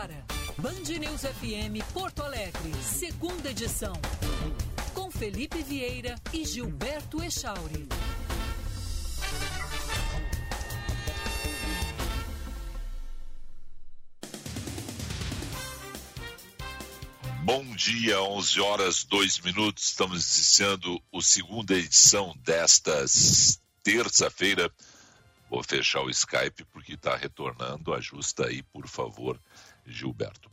agora. Band News FM Porto Alegre, segunda edição. Com Felipe Vieira e Gilberto Echauri. Bom dia, 11 horas 2 minutos. Estamos iniciando a segunda edição desta terça-feira. Vou fechar o Skype porque está retornando. Ajusta aí, por favor, Gilberto.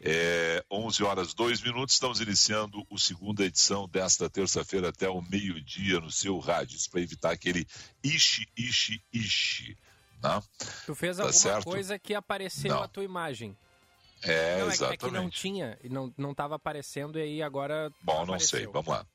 É, 11 horas 2 minutos. Estamos iniciando a segunda edição desta terça-feira até o meio-dia no seu rádio, para evitar aquele ishi, ishi, ishi. Né? Tu fez tá alguma certo? coisa que apareceu Não. a tua imagem. É, não, exatamente. É que não tinha, não não estava aparecendo e aí agora. Bom, não sei. Vamos lá.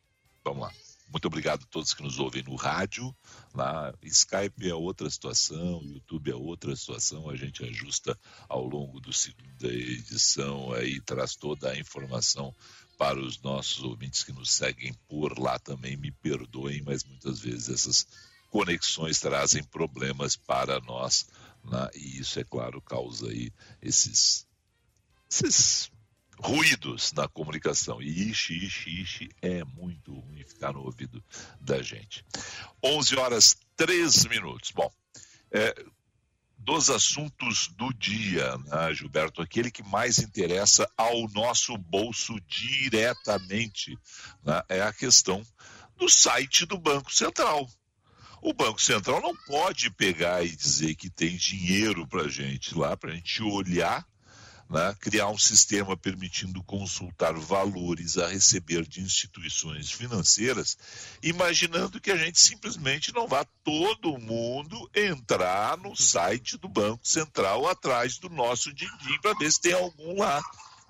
Vamos lá. Muito obrigado a todos que nos ouvem no rádio. Lá, Skype é outra situação, YouTube é outra situação. A gente ajusta ao longo do segunda edição aí traz toda a informação para os nossos ouvintes que nos seguem por lá também. Me perdoem, mas muitas vezes essas conexões trazem problemas para nós, né? e isso é claro causa aí esses esses ruídos na comunicação. E ixi, ixi, ixi é muito ruim ficar no ouvido da gente. 11 horas 3 minutos. Bom, é, dos assuntos do dia, né, Gilberto, aquele que mais interessa ao nosso bolso diretamente né, é a questão do site do Banco Central. O Banco Central não pode pegar e dizer que tem dinheiro para gente lá, para a gente olhar né, criar um sistema permitindo consultar valores a receber de instituições financeiras, imaginando que a gente simplesmente não vá todo mundo entrar no site do Banco Central atrás do nosso din-din para ver se tem algum lá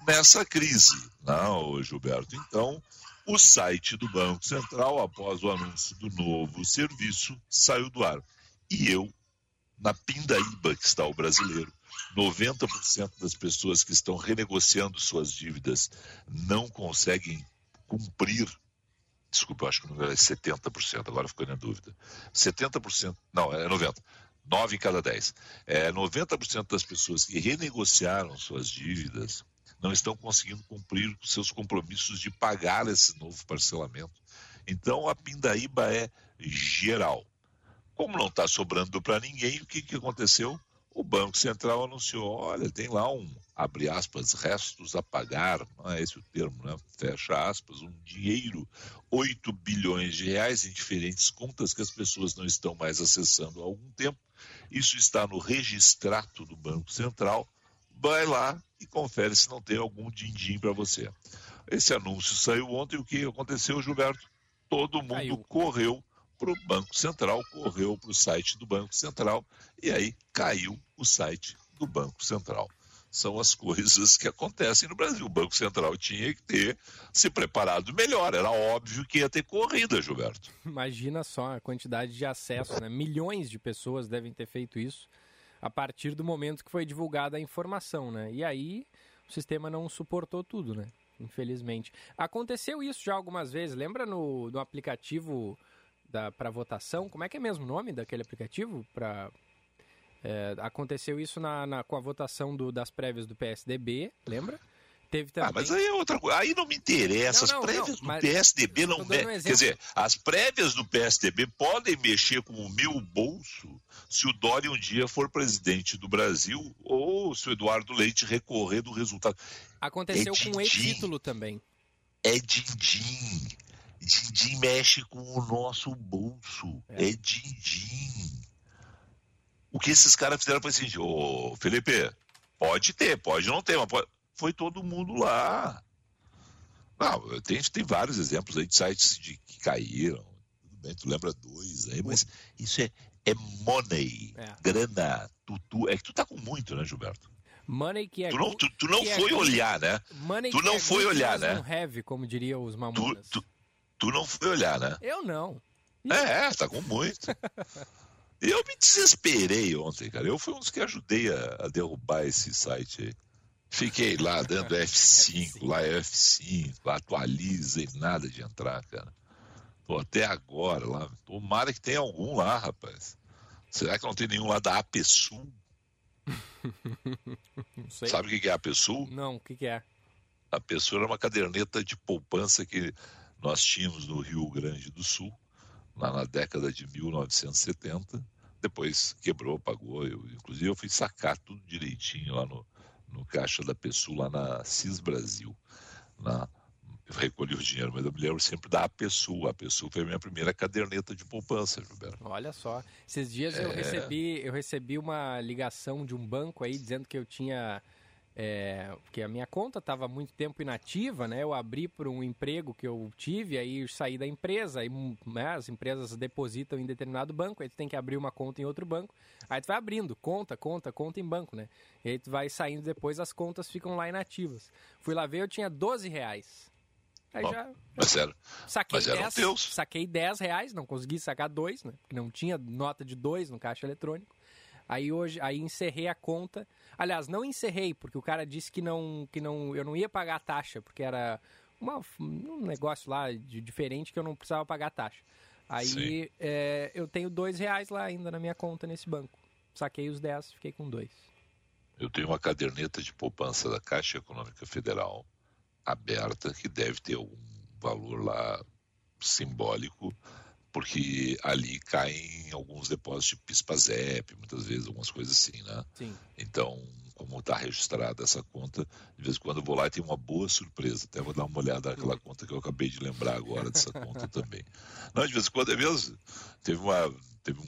nessa crise, não, né, Gilberto. Então, o site do Banco Central, após o anúncio do novo serviço, saiu do ar. E eu, na pindaíba que está o brasileiro, 90% das pessoas que estão renegociando suas dívidas não conseguem cumprir. Desculpa, eu acho que o número é 70%, agora ficou na dúvida. 70%, não, é 90%. 9 em cada 10. É, 90% das pessoas que renegociaram suas dívidas não estão conseguindo cumprir os seus compromissos de pagar esse novo parcelamento. Então, a pindaíba é geral. Como não está sobrando para ninguém, o que, que aconteceu? O Banco Central anunciou, olha, tem lá um, abre aspas, restos a pagar, não é esse o termo, né? fecha aspas, um dinheiro, 8 bilhões de reais em diferentes contas que as pessoas não estão mais acessando há algum tempo. Isso está no registrato do Banco Central. Vai lá e confere se não tem algum din-din para você. Esse anúncio saiu ontem, o que aconteceu, Gilberto? Todo mundo Caiu. correu para o Banco Central, correu para o site do Banco Central e aí caiu o site do Banco Central. São as coisas que acontecem no Brasil. O Banco Central tinha que ter se preparado melhor. Era óbvio que ia ter corrida, Gilberto. Imagina só a quantidade de acesso, né? Milhões de pessoas devem ter feito isso a partir do momento que foi divulgada a informação, né? E aí o sistema não suportou tudo, né? Infelizmente. Aconteceu isso já algumas vezes. Lembra no, no aplicativo para votação. Como é que é mesmo o nome daquele aplicativo? Pra, é, aconteceu isso na, na, com a votação do, das prévias do PSDB, lembra? Teve também... Ah, mas aí é outra coisa. Aí não me interessa. Não, não, as prévias não, do PSDB não. Me... Um Quer dizer, as prévias do PSDB podem mexer com o meu bolso se o Dória um dia for presidente do Brasil ou se o Eduardo Leite recorrer do resultado. Aconteceu é com esse título também. É din-din. Dindim mexe com o nosso bolso. É, é Dindim. O que esses caras fizeram foi assim, ô Felipe, pode ter, pode não ter, mas pode... foi todo mundo lá. Não, tem, tem vários exemplos aí de sites de, que caíram. Tudo bem, tu lembra dois aí, mas isso é, é money, é. grana. Tu, tu, é que tu tá com muito, né, Gilberto? Money que é. Tu não, tu, tu não é foi é olhar, né? Money tu não é foi olhar, né? Não have, como diria os mamonas. Tu, tu, Tu não foi olhar, né? Eu não. É, tá com muito. Eu me desesperei ontem, cara. Eu fui um dos que ajudei a, a derrubar esse site aí. Fiquei lá dando F5, lá é F5, lá atualiza e nada de entrar, cara. Pô, até agora lá. Tomara que tenha algum lá, rapaz. Será que não tem nenhum lá da APSUL? Sabe o que é a PSUL? Não, o que é? A PSUL era uma caderneta de poupança que nós tínhamos no Rio Grande do Sul, lá na década de 1970. Depois quebrou, pagou. Eu, inclusive, eu fui sacar tudo direitinho lá no, no caixa da PSUL, lá na CIS Brasil. Na, eu recolhi o dinheiro, mas eu me lembro sempre da APSU. A APSU foi a minha primeira caderneta de poupança, Gilberto. Olha só. Esses dias é... eu, recebi, eu recebi uma ligação de um banco aí dizendo que eu tinha é, porque a minha conta estava muito tempo inativa, né? Eu abri por um emprego que eu tive, aí saí da empresa, aí né, as empresas depositam em determinado banco, aí tu tem que abrir uma conta em outro banco, aí tu vai abrindo conta, conta, conta em banco, né? E aí tu vai saindo depois, as contas ficam lá inativas. Fui lá ver, eu tinha 12 reais. Aí Bom, já. Mas era. Saquei mas 10, teus. Saquei 10 reais, não consegui sacar dois, né? Porque não tinha nota de dois no caixa eletrônico. Aí hoje, aí encerrei a conta. Aliás, não encerrei, porque o cara disse que não, que não, eu não ia pagar a taxa, porque era uma, um negócio lá de, diferente que eu não precisava pagar a taxa. Aí é, eu tenho dois reais lá ainda na minha conta nesse banco. Saquei os 10, fiquei com dois. Eu tenho uma caderneta de poupança da Caixa Econômica Federal aberta que deve ter algum valor lá simbólico porque ali caem alguns depósitos de PISPAZEP, muitas vezes, algumas coisas assim, né? Sim. Então, como está registrada essa conta, de vez em quando eu vou lá e tem uma boa surpresa. Até vou dar uma olhada naquela conta que eu acabei de lembrar agora dessa conta também. Não, de vez em quando é mesmo. Teve uma, teve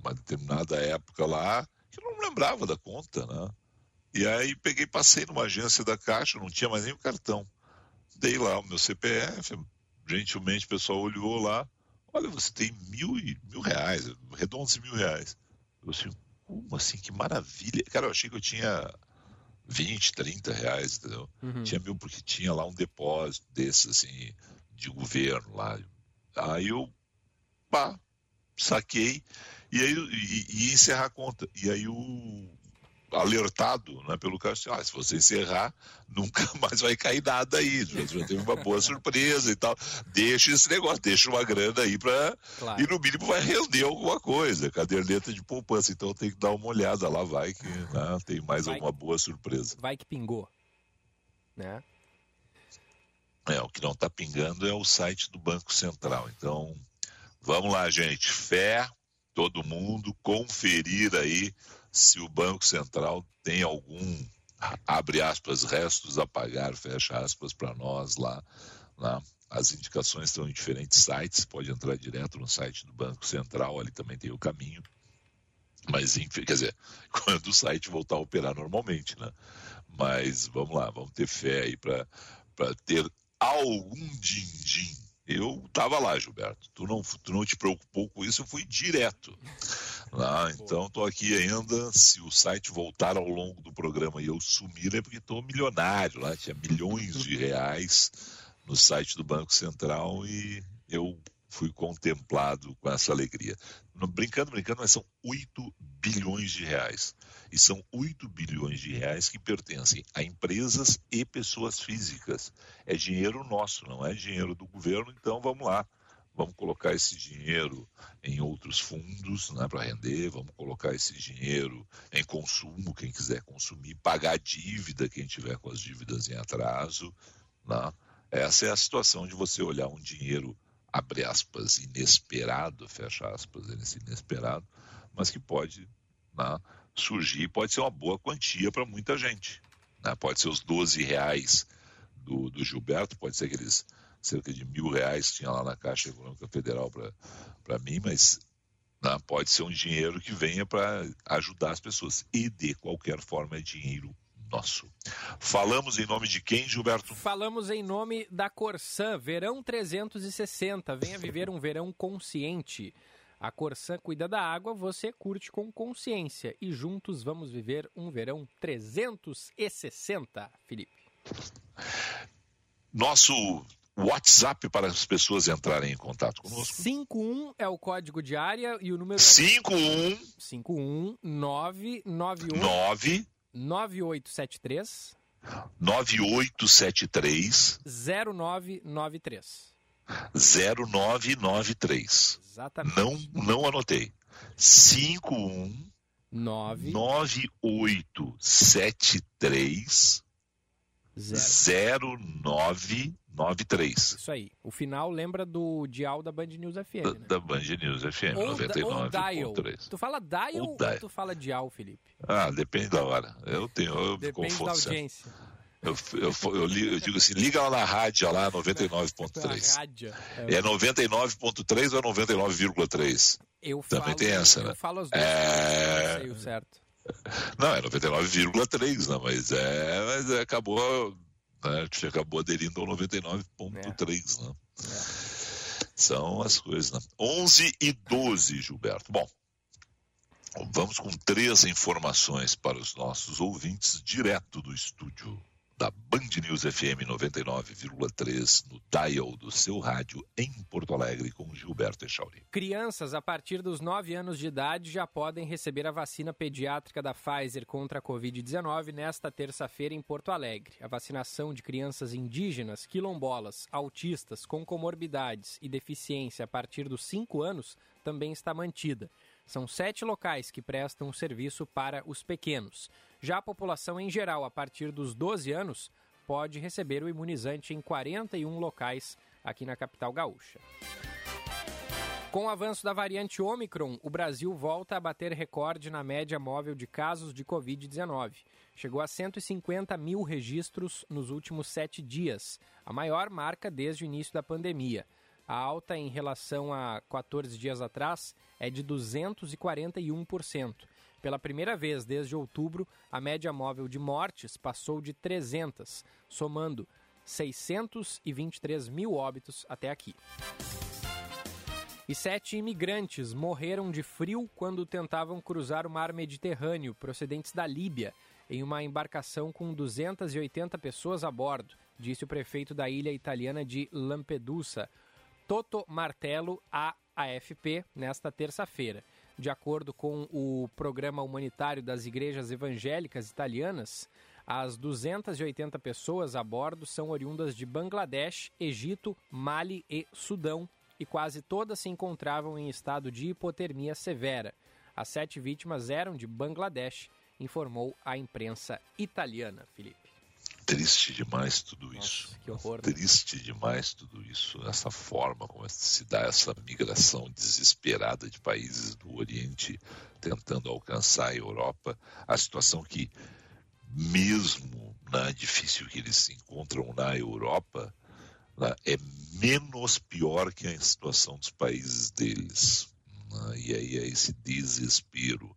uma determinada época lá que eu não lembrava da conta, né? E aí peguei, passei numa agência da Caixa, não tinha mais nem o cartão. Dei lá o meu CPF, gentilmente o pessoal olhou lá, olha, você tem mil, e, mil reais, redondos mil reais. Eu assim, como assim, que maravilha. Cara, eu achei que eu tinha 20, 30 reais, entendeu? Uhum. Tinha mil porque tinha lá um depósito desses, assim, de governo lá. Aí eu, pá, saquei e aí e, e encerrar a conta. E aí o, alertado né, pelo cara, assim, ah, se você encerrar, nunca mais vai cair nada aí, já, já teve uma boa surpresa e tal. Deixa esse negócio, deixa uma grana aí para claro. e no mínimo vai render alguma coisa, caderneta de poupança, então tem que dar uma olhada lá, vai que né, tem mais vai alguma que, boa surpresa. Vai que pingou, né? É, o que não está pingando é o site do Banco Central, então vamos lá, gente, fé, todo mundo, conferir aí se o Banco Central tem algum, abre aspas, restos a pagar, fecha aspas, para nós lá, lá. As indicações estão em diferentes sites, pode entrar direto no site do Banco Central, ali também tem o caminho. Mas, enfim, quer dizer, quando o site voltar a operar normalmente, né? Mas vamos lá, vamos ter fé aí para ter algum din-din eu estava lá, Gilberto. Tu não, tu não te preocupou com isso, eu fui direto. Ah, então estou aqui ainda. Se o site voltar ao longo do programa e eu sumir, é porque estou milionário lá. Tinha milhões de reais no site do Banco Central e eu fui contemplado com essa alegria. Brincando, brincando, mas são 8 bilhões de reais. E são 8 bilhões de reais que pertencem a empresas e pessoas físicas. É dinheiro nosso, não é dinheiro do governo, então vamos lá. Vamos colocar esse dinheiro em outros fundos né, para render, vamos colocar esse dinheiro em consumo, quem quiser consumir, pagar a dívida, quem tiver com as dívidas em atraso. Né? Essa é a situação de você olhar um dinheiro abre aspas, inesperado, fecha aspas, inesperado, mas que pode né, surgir, pode ser uma boa quantia para muita gente. Né? Pode ser os 12 reais do, do Gilberto, pode ser aqueles cerca de mil reais que tinha lá na Caixa Econômica Federal para mim, mas né, pode ser um dinheiro que venha para ajudar as pessoas. E de qualquer forma é dinheiro nosso. Falamos em nome de quem, Gilberto? Falamos em nome da Corsan, Verão 360. Venha viver um verão consciente. A Corsan cuida da água, você curte com consciência. E juntos vamos viver um verão 360, Felipe. Nosso WhatsApp para as pessoas entrarem em contato conosco. 51 é o código de área e o número é 51 51 991 9 9873 9873 0993. 0993. Exatamente. Não, não anotei. 51 9 9873 0. 0993. Isso aí. O final lembra do dial da Band News FM, Da, né? da Band News FM, Ou, da- ou dial. 99.3. Tu fala dial Ou ou, dial. tu fala dial, Felipe? Ah, depende da hora. Eu tenho, eu me Depende da confundo sempre. audiência. Eu, eu, eu, li- eu digo assim, liga lá na rádio lá, A 99.3. rádio. É 99.3 ou é 99,3? Eu também falo, tem essa, eu né? falo as duas. É. Não certo. Não, é 99,3, né? Mas é, mas é, acabou, né? A gente acabou aderindo ao 99,3, né? São as coisas, né? 11 e 12, Gilberto. Bom, vamos com três informações para os nossos ouvintes, direto do estúdio da Band News FM 99,3, no dial do seu rádio, em Porto Alegre, com Gilberto Echauri. Crianças a partir dos 9 anos de idade já podem receber a vacina pediátrica da Pfizer contra a Covid-19 nesta terça-feira em Porto Alegre. A vacinação de crianças indígenas, quilombolas, autistas com comorbidades e deficiência a partir dos 5 anos também está mantida. São sete locais que prestam o serviço para os pequenos. Já a população em geral, a partir dos 12 anos, pode receber o imunizante em 41 locais aqui na capital gaúcha. Com o avanço da variante Omicron, o Brasil volta a bater recorde na média móvel de casos de Covid-19. Chegou a 150 mil registros nos últimos sete dias, a maior marca desde o início da pandemia. A alta em relação a 14 dias atrás é de 241%. Pela primeira vez desde outubro, a média móvel de mortes passou de 300, somando 623 mil óbitos até aqui. E sete imigrantes morreram de frio quando tentavam cruzar o mar Mediterrâneo, procedentes da Líbia, em uma embarcação com 280 pessoas a bordo, disse o prefeito da ilha italiana de Lampedusa, Toto Martello, à AFP, nesta terça-feira. De acordo com o programa humanitário das igrejas evangélicas italianas, as 280 pessoas a bordo são oriundas de Bangladesh, Egito, Mali e Sudão, e quase todas se encontravam em estado de hipotermia severa. As sete vítimas eram de Bangladesh, informou a imprensa italiana, Felipe. Triste demais tudo isso. Nossa, que horror. né? Triste demais tudo isso. Essa forma como se dá essa migração desesperada de países do Oriente tentando alcançar a Europa. A situação que, mesmo na difícil que eles se encontram na Europa, né, é menos pior que a situação dos países deles. né? E aí é esse desespero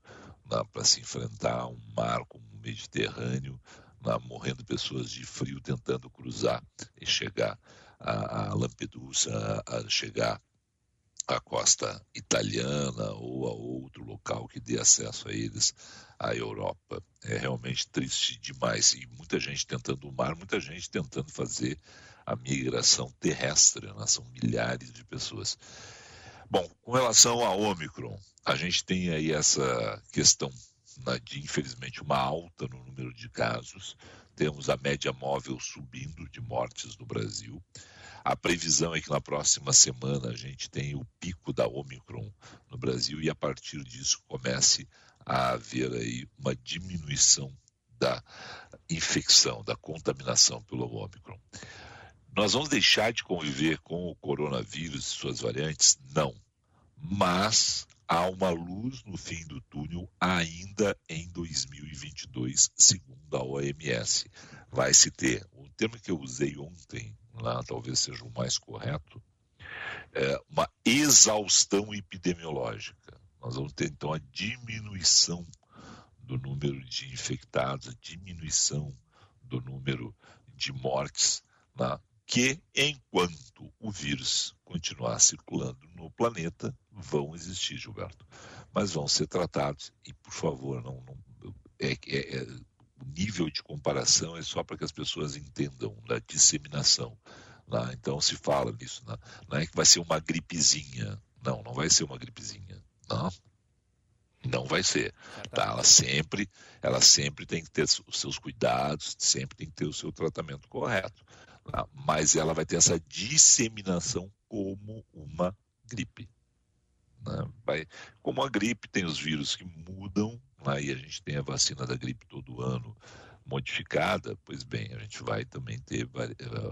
para se enfrentar um mar como o Mediterrâneo, né, morrendo pessoas de frio tentando cruzar e chegar a, a Lampedusa, a, chegar à costa italiana ou a outro local que dê acesso a eles à Europa. É realmente triste demais. E muita gente tentando o mar, muita gente tentando fazer a migração terrestre, né? são milhares de pessoas. Bom, com relação a Omicron, a gente tem aí essa questão infelizmente, uma alta no número de casos. Temos a média móvel subindo de mortes no Brasil. A previsão é que na próxima semana a gente tenha o pico da Omicron no Brasil e a partir disso comece a haver aí uma diminuição da infecção, da contaminação pelo Omicron. Nós vamos deixar de conviver com o coronavírus e suas variantes? Não. Mas há uma luz no fim do túnel ainda em 2022, segundo a OMS. Vai se ter, o termo que eu usei ontem, lá talvez seja o mais correto, é uma exaustão epidemiológica. Nós vamos ter então a diminuição do número de infectados, a diminuição do número de mortes, né, que enquanto o vírus continuar circulando no planeta, vão existir, Gilberto. Mas vão ser tratados e, por favor, não, não é, é, é, o nível de comparação é só para que as pessoas entendam da disseminação. Né? Então se fala nisso, né? não é que vai ser uma gripezinha. Não, não vai ser uma gripezinha. Não, não vai ser. Tá? Ela sempre, ela sempre tem que ter os seus cuidados, sempre tem que ter o seu tratamento correto. Tá? Mas ela vai ter essa disseminação como uma gripe. Né? Vai, como a gripe tem os vírus que mudam, aí a gente tem a vacina da gripe todo ano modificada, pois bem, a gente vai também ter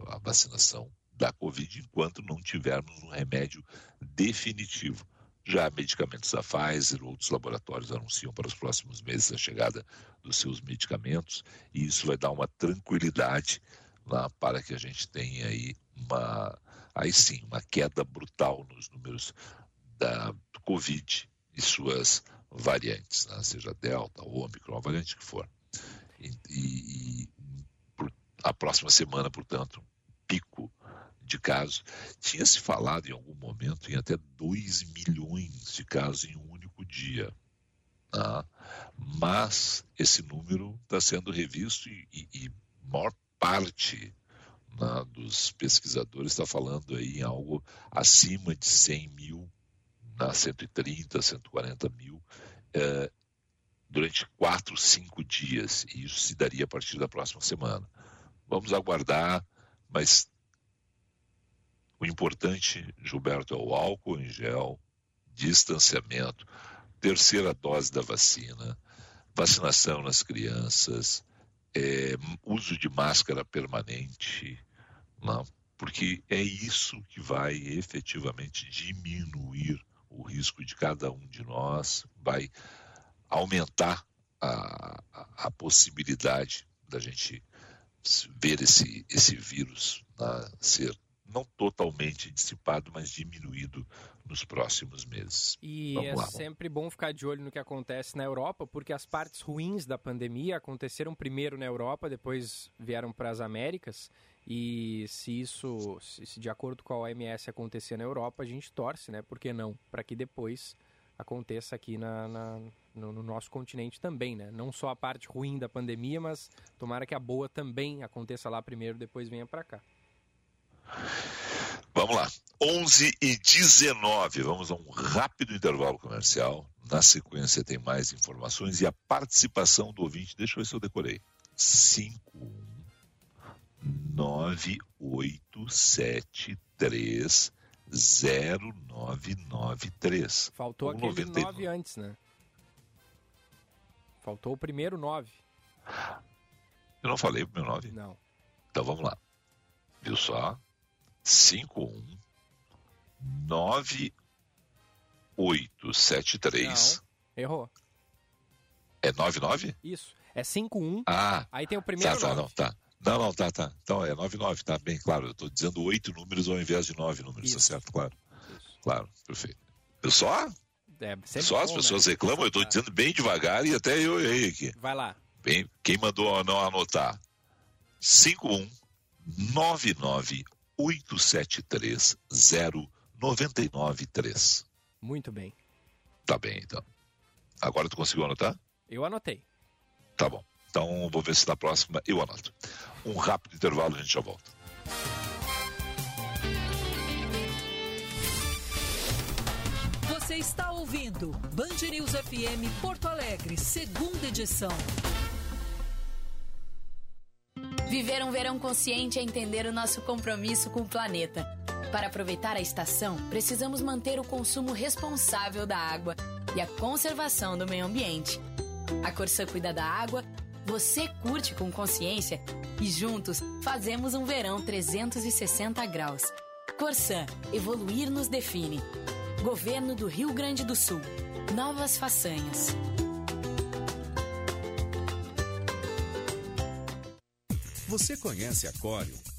a vacinação da Covid enquanto não tivermos um remédio definitivo. Já medicamentos da Pfizer, outros laboratórios anunciam para os próximos meses a chegada dos seus medicamentos, e isso vai dar uma tranquilidade lá para que a gente tenha aí uma, aí sim, uma queda brutal nos números da Covid e suas variantes, né? seja Delta ou Omicron, a variante que for. E, e, e por, a próxima semana, portanto, pico de casos. Tinha se falado em algum momento em até 2 milhões de casos em um único dia. Né? Mas esse número está sendo revisto e, e, maior parte né, dos pesquisadores está falando aí em algo acima de 100 mil, né, 130, 140 mil, é, durante quatro, cinco dias. E isso se daria a partir da próxima semana. Vamos aguardar, mas o importante, Gilberto, é o álcool em gel, distanciamento, terceira dose da vacina, vacinação nas crianças, é, uso de máscara permanente, não? porque é isso que vai efetivamente diminuir o risco de cada um de nós, vai aumentar a, a, a possibilidade da gente ver esse, esse vírus né, ser não totalmente dissipado, mas diminuído nos próximos meses. E Vamos é lá. sempre bom ficar de olho no que acontece na Europa, porque as partes ruins da pandemia aconteceram primeiro na Europa, depois vieram para as Américas. E se isso, se de acordo com a OMS acontecer na Europa, a gente torce, né? Por que não? Para que depois aconteça aqui na, na no, no, nosso continente também, né? Não só a parte ruim da pandemia, mas tomara que a boa também aconteça lá primeiro, depois venha para cá. Vamos lá. 11 e 19. Vamos a um rápido intervalo comercial. Na sequência tem mais informações e a participação do ouvinte. Deixa eu ver se eu decorei. 51987309993. 0993. Faltou aquele 99. 9 antes, né? Faltou o primeiro 9. Eu não falei o meu 9? Não. Então vamos lá. Viu só? 51 9873. Não, errou. É 99? Isso. É 51. Ah. Aí tem o primeiro. Tá, tá, não, tá. Não, não, tá, tá. Então é 99, tá bem claro. Eu tô dizendo oito números ao invés de nove números, tá Isso. tá certo? Claro. Isso. Claro, perfeito. Eu só? É, só bom, as pessoas né? reclamam, eu tô dizendo bem devagar e até eu errei aqui. Vai lá. Bem, quem mandou não anotar? 51 99 873 0993. Muito bem. Tá bem, então. Agora tu conseguiu anotar? Eu anotei. Tá bom. Então vou ver se na próxima eu anoto. Um rápido intervalo e a gente já volta. Você está ouvindo Band News FM Porto Alegre, segunda edição. Viver um verão consciente é entender o nosso compromisso com o planeta. Para aproveitar a estação, precisamos manter o consumo responsável da água e a conservação do meio ambiente. A Corsã cuida da água, você curte com consciência e juntos fazemos um verão 360 graus. Corsã, evoluir nos define. Governo do Rio Grande do Sul. Novas façanhas. Você conhece a Corium?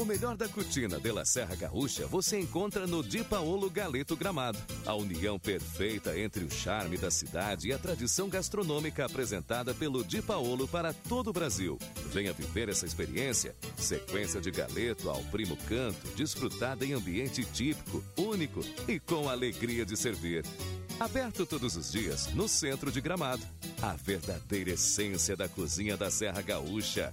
O melhor da cutina de La Serra Gaúcha você encontra no Di Paolo Galeto Gramado. A união perfeita entre o charme da cidade e a tradição gastronômica apresentada pelo Di Paolo para todo o Brasil. Venha viver essa experiência. Sequência de galeto ao primo canto, desfrutada em ambiente típico, único e com alegria de servir. Aberto todos os dias no centro de Gramado. A verdadeira essência da cozinha da Serra Gaúcha.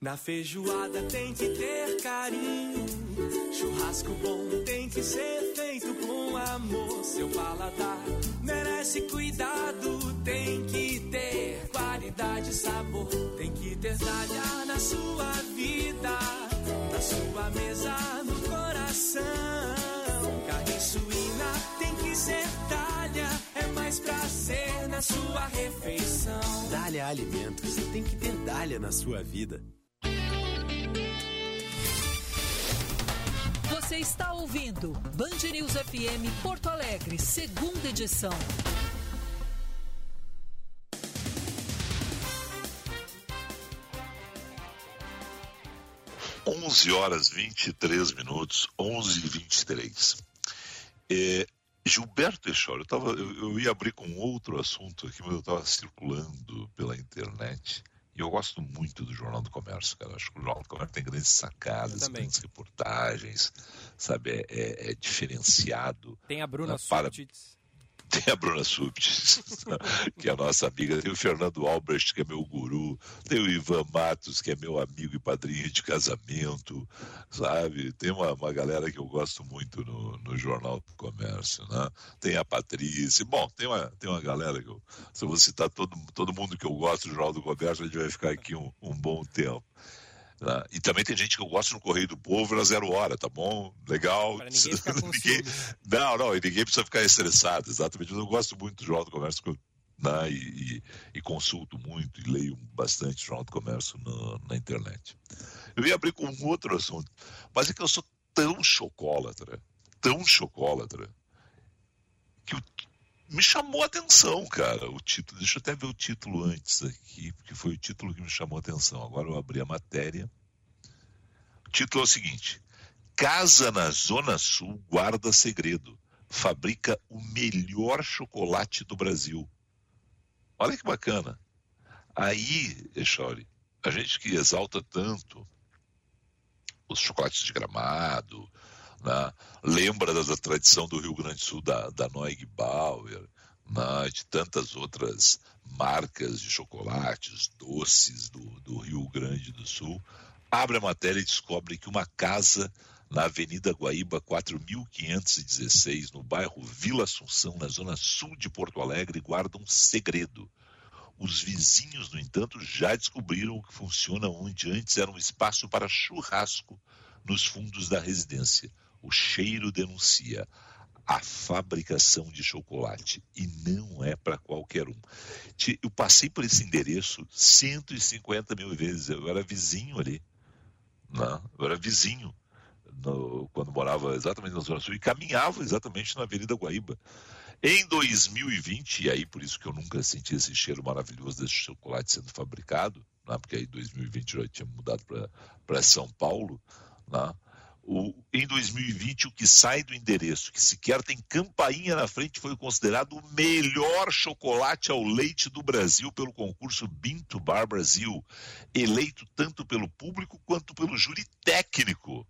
Na feijoada tem que ter carinho. Churrasco bom tem que ser feito com amor. Seu paladar merece cuidado. Tem que ter qualidade e sabor. Tem que ter talha na sua vida. Na sua mesa, no coração. Carne suína tem que ser talha. É mais prazer na sua refeição. Dália Alimentos tem que ter Dália na sua vida. Você está ouvindo Band News FM Porto Alegre, segunda edição. Onze horas 23 minutos, 11 e 23. É, Gilberto Echor, eu, tava, eu, eu ia abrir com outro assunto aqui, mas eu estava circulando pela internet. E eu gosto muito do Jornal do Comércio, cara. Acho que o Jornal do Comércio tem grandes sacadas, grandes reportagens, sabe? É, é, é diferenciado. Tem a Bruna né, para... Tem a Bruna Subtis, que é a nossa amiga. Tem o Fernando Albrecht, que é meu guru. Tem o Ivan Matos, que é meu amigo e padrinho de casamento, sabe? Tem uma, uma galera que eu gosto muito no, no Jornal do Comércio, né? Tem a Patrícia. Bom, tem uma, tem uma galera que eu... Se eu vou citar todo, todo mundo que eu gosto do Jornal do Comércio, a gente vai ficar aqui um, um bom tempo. Né? E também tem gente que eu gosto no Correio do Povo na zero hora, tá bom? Legal. Para ninguém ficar ninguém... Não, não, e ninguém precisa ficar estressado, exatamente. Mas eu gosto muito do Jornal do Comércio né? e, e, e, consulto muito e leio bastante Jornal do Comércio na, na internet. Eu ia abrir com um outro assunto, mas é que eu sou tão chocólatra, tão chocólatra, que o me chamou a atenção, cara, o título. Deixa eu até ver o título antes aqui, porque foi o título que me chamou a atenção. Agora eu abri a matéria. O título é o seguinte: Casa na Zona Sul guarda segredo. Fabrica o melhor chocolate do Brasil. Olha que bacana. Aí, Echauri, a gente que exalta tanto os chocolates de gramado, né? lembra da, da, tradição do Rio Grande do Sul, da, da Noig Bauer, né? de tantas outras marcas de chocolates, doces do, do Rio Grande do Sul. Abre a matéria e descobre que uma casa na Avenida Guaíba 4516, no bairro Vila Assunção, na zona sul de Porto Alegre, guarda um segredo. Os vizinhos, no entanto, já descobriram que funciona onde antes era um espaço para churrasco nos fundos da residência. O cheiro denuncia a fabricação de chocolate e não é para qualquer um. Eu passei por esse endereço 150 mil vezes. Eu era vizinho ali, né? eu era vizinho no, quando morava exatamente na Zona Sul e caminhava exatamente na Avenida Guaíba. Em 2020, e aí por isso que eu nunca senti esse cheiro maravilhoso desse chocolate sendo fabricado, né, porque aí 2020 eu já tinha mudado para São Paulo, né, o, em 2020, o que sai do endereço, que sequer tem campainha na frente, foi considerado o melhor chocolate ao leite do Brasil pelo concurso Bean to Bar Brasil, eleito tanto pelo público quanto pelo júri técnico.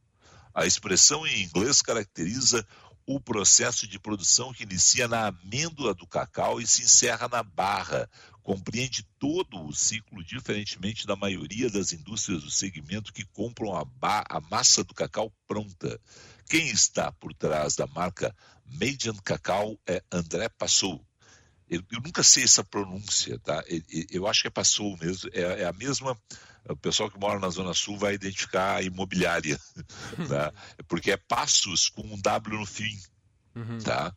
A expressão em inglês caracteriza o processo de produção que inicia na amêndoa do cacau e se encerra na barra. Compreende todo o ciclo, diferentemente da maioria das indústrias do segmento que compram a, a massa do cacau pronta. Quem está por trás da marca Made in Cacau é André Passou. Eu, eu, nunca sei essa pronúncia, tá? Eu, eu acho que é Passou mesmo. É, é a mesma o pessoal que mora na Zona Sul vai identificar a imobiliária, tá? porque é Passos com um W no fim. Uhum. Tá?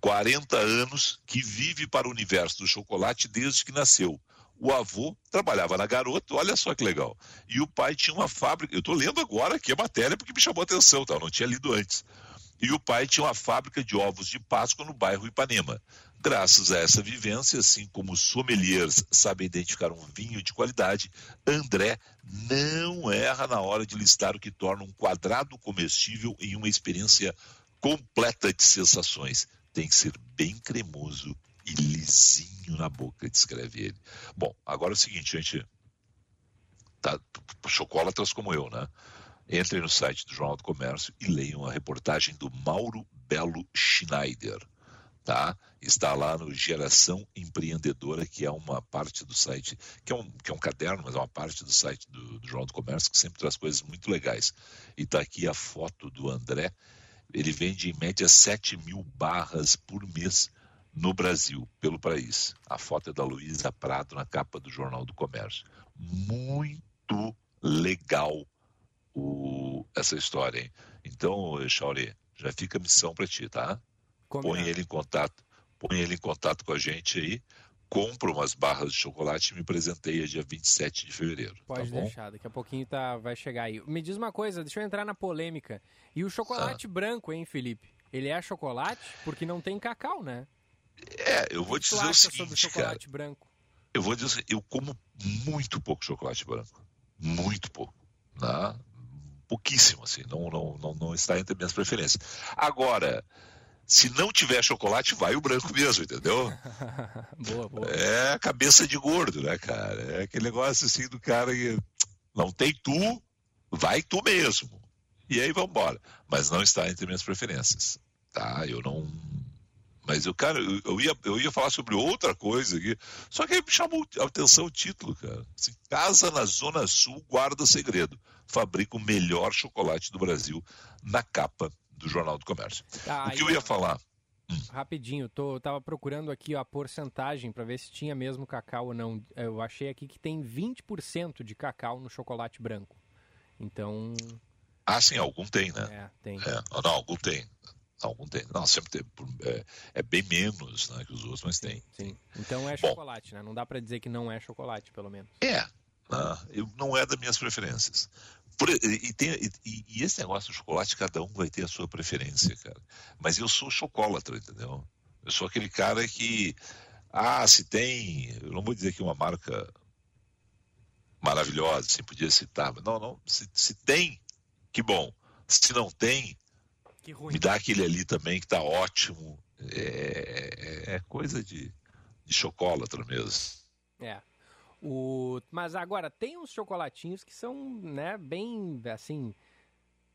40 anos que vive para o universo do chocolate desde que nasceu. O avô trabalhava na garota, olha só que legal. E o pai tinha uma fábrica. Eu estou lendo agora aqui a matéria porque me chamou a atenção, tá? Eu não tinha lido antes. e o pai tinha uma fábrica de ovos de Páscoa no bairro Ipanema. Graças a essa vivência, assim como os sommeliers sabem identificar um vinho de qualidade, André não erra na hora de listar o que torna um quadrado comestível em uma experiência completa de sensações. Tem que ser bem cremoso e lisinho na boca, descreve ele. Bom, agora é o seguinte, gente. Tá, chocolatras como eu, né? Entrem no site do Jornal do Comércio e leiam a reportagem do Mauro Belo Schneider. Tá? Está lá no Geração Empreendedora, que é uma parte do site, que é um, que é um caderno, mas é uma parte do site do, do Jornal do Comércio, que sempre traz coisas muito legais. E está aqui a foto do André. Ele vende em média 7 mil barras por mês no Brasil, pelo país. A foto é da Luísa Prado na capa do Jornal do Comércio. Muito legal o, essa história, hein? Então, Chauri, já fica a missão para ti, tá? Combinado. Põe ele em contato, põe ele em contato com a gente aí, compra umas barras de chocolate e me presenteia dia 27 de fevereiro. Tá Pode tá deixar, daqui a pouquinho tá, vai chegar aí. Me diz uma coisa, deixa eu entrar na polêmica. E o chocolate ah. branco, hein, Felipe? Ele é chocolate porque não tem cacau, né? É, eu vou o dizer o seguinte, sobre chocolate cara, branco? Eu vou dizer, eu como muito pouco chocolate branco, muito pouco, né? pouquíssimo, assim, não, não, não, não está entre minhas preferências. Agora, se não tiver chocolate, vai o branco mesmo, entendeu? boa, boa. É cabeça de gordo, né, cara? É aquele negócio assim do cara que não tem tu, vai tu mesmo. E aí vamos embora. Mas não está entre minhas preferências, tá? Eu não mas eu, cara, eu, eu, ia, eu ia falar sobre outra coisa aqui, só que aí me chamou a atenção o título, cara. Assim, Casa na Zona Sul guarda segredo. Fabrica o melhor chocolate do Brasil na capa do Jornal do Comércio. Ah, o que eu ia falar? Hum. Rapidinho, tô, tava procurando aqui ó, a porcentagem para ver se tinha mesmo cacau ou não. Eu achei aqui que tem 20% de cacau no chocolate branco. Então. Ah, sim, algum tem, né? É, tem. É, não, algum tem algum tem. Não, sempre tem. É, é, bem menos né, que os outros, mas tem. Sim. Então é Bom, chocolate, né? Não dá para dizer que não é chocolate, pelo menos. É. Né? Eu, não é das minhas preferências. Por, e, tem, e, e, esse negócio do chocolate, cada um vai ter a sua preferência, cara. Mas eu sou chocolatra, entendeu? Eu sou aquele cara que. Ah, se tem. Eu não vou dizer que uma marca maravilhosa, assim, podia citar. Mas não, não. Se, se tem, que bom. Se não tem, me dá aquele ali também que tá ótimo. É, é, é coisa de, de chocolatra mesmo. É. O... Mas agora, tem uns chocolatinhos que são, né, bem, assim,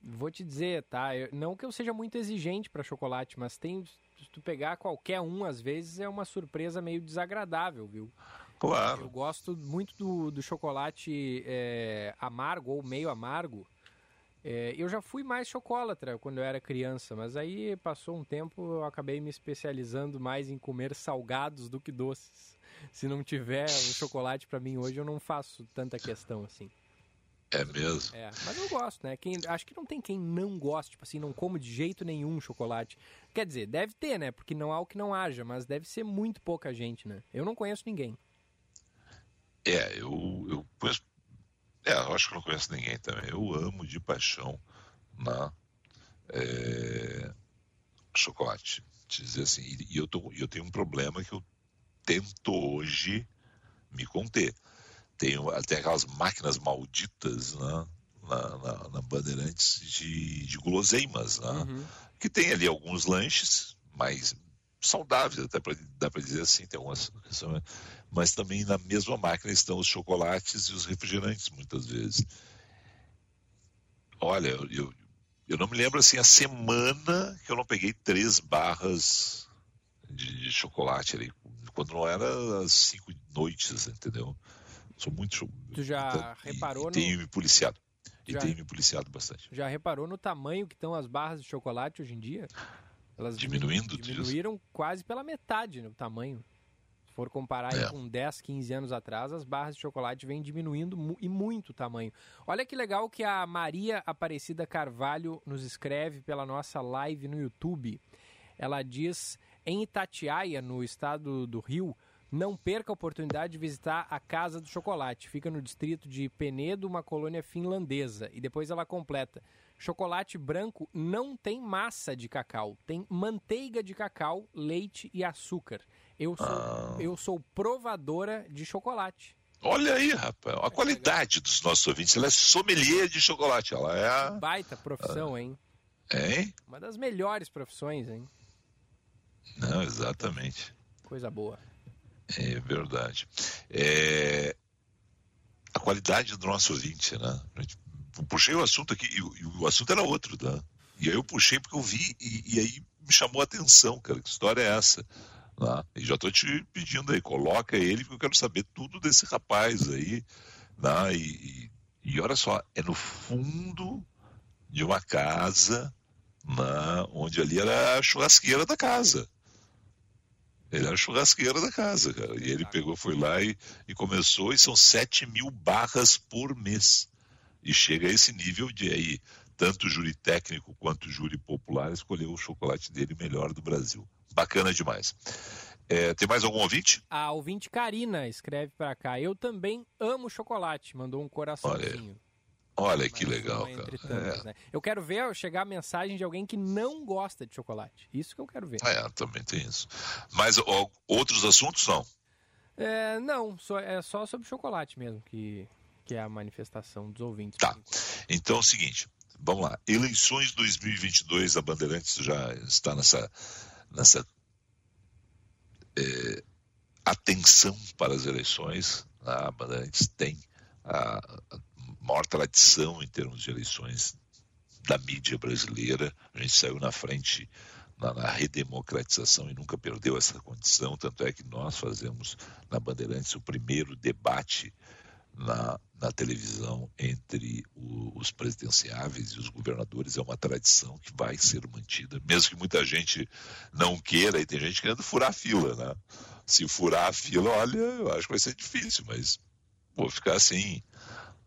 vou te dizer, tá? Eu, não que eu seja muito exigente para chocolate, mas tem, se tu pegar qualquer um, às vezes é uma surpresa meio desagradável, viu? Claro. Eu gosto muito do, do chocolate é, amargo ou meio amargo, é, eu já fui mais chocolatra quando eu era criança, mas aí passou um tempo eu acabei me especializando mais em comer salgados do que doces. Se não tiver o chocolate para mim hoje, eu não faço tanta questão assim. É mesmo? É, mas eu gosto, né? Quem, acho que não tem quem não goste, tipo assim, não como de jeito nenhum chocolate. Quer dizer, deve ter, né? Porque não há o que não haja, mas deve ser muito pouca gente, né? Eu não conheço ninguém. É, eu, eu conheço é, eu acho que não conheço ninguém também. Eu amo de paixão na né, é, chocolate. Te dizer assim, e, eu, tô, eu tenho um problema que eu tento hoje me conter. Tenho até aquelas máquinas malditas né, na, na, na Bandeirantes de, de guloseimas, né, uhum. que tem ali alguns lanches mais saudáveis, até pra, dá para dizer assim, tem algumas mas também na mesma máquina estão os chocolates e os refrigerantes, muitas vezes. Olha, eu, eu não me lembro assim a semana que eu não peguei três barras de, de chocolate ali, quando não era as cinco noites, entendeu? Sou muito. Tu já e, reparou e, e tenho me policiado. Já, e tenho me policiado bastante. Já reparou no tamanho que estão as barras de chocolate hoje em dia? Elas diminuindo? Diminuíram quase pela metade no tamanho. Se for comparar é. com 10, 15 anos atrás, as barras de chocolate vêm diminuindo mu e muito o tamanho. Olha que legal que a Maria Aparecida Carvalho nos escreve pela nossa live no YouTube. Ela diz: em Itatiaia, no estado do Rio, Não perca a oportunidade de visitar a Casa do Chocolate. Fica no distrito de Penedo, uma colônia finlandesa. E depois ela completa. Chocolate branco não tem massa de cacau, tem manteiga de cacau, leite e açúcar. Eu sou, Ah. eu sou provadora de chocolate. Olha aí, rapaz, a qualidade dos nossos ouvintes. Ela é sommelier de chocolate. Ela é a. Baita profissão, hein? Hein? Uma das melhores profissões, hein? Não, exatamente. Coisa boa. É verdade. É, A qualidade do nosso ouvinte, né? Eu puxei o assunto aqui, e o, assunto era outro, tá? E aí eu puxei porque eu vi, e, e aí me chamou a atenção, cara, que história é essa? Né? E já tô te pedindo aí, coloca ele, porque eu quero saber tudo desse rapaz aí, né? E, e, e olha só, é no fundo de uma casa, né? onde ali era a churrasqueira da casa. Ele era churrasqueiro da casa, cara. E ele pegou, foi lá e, e começou, e são 7 mil barras por mês. E chega a esse nível de aí, tanto o júri técnico quanto o júri popular escolheu o chocolate dele melhor do Brasil. Bacana demais. É, tem mais algum ouvinte? A ouvinte Karina escreve pra cá. Eu também amo chocolate. Mandou um coraçãozinho. Olha que Mas legal, é cara. tantas, né? Eu quero ver chegar a mensagem de alguém que não gosta de chocolate. Isso que eu quero ver. É, é, também tem isso. Mas ó, outros assuntos não. É, não, só, é só sobre chocolate mesmo que, que é a manifestação dos ouvintes. Tá. Então é o seguinte, vamos lá. Eleições 2022, a Bandeirantes já está nessa, nessa é, atenção para as eleições. A Bandeirantes tem a, a maior tradição em termos de eleições da mídia brasileira. A gente saiu na frente na, na redemocratização e nunca perdeu essa condição. Tanto é que nós fazemos na Bandeirantes o primeiro debate na, na televisão entre o, os presidenciáveis e os governadores é uma tradição que vai ser mantida, mesmo que muita gente não queira, e tem gente querendo furar a fila, né? Se furar a fila, olha, eu acho que vai ser difícil, mas vou ficar assim,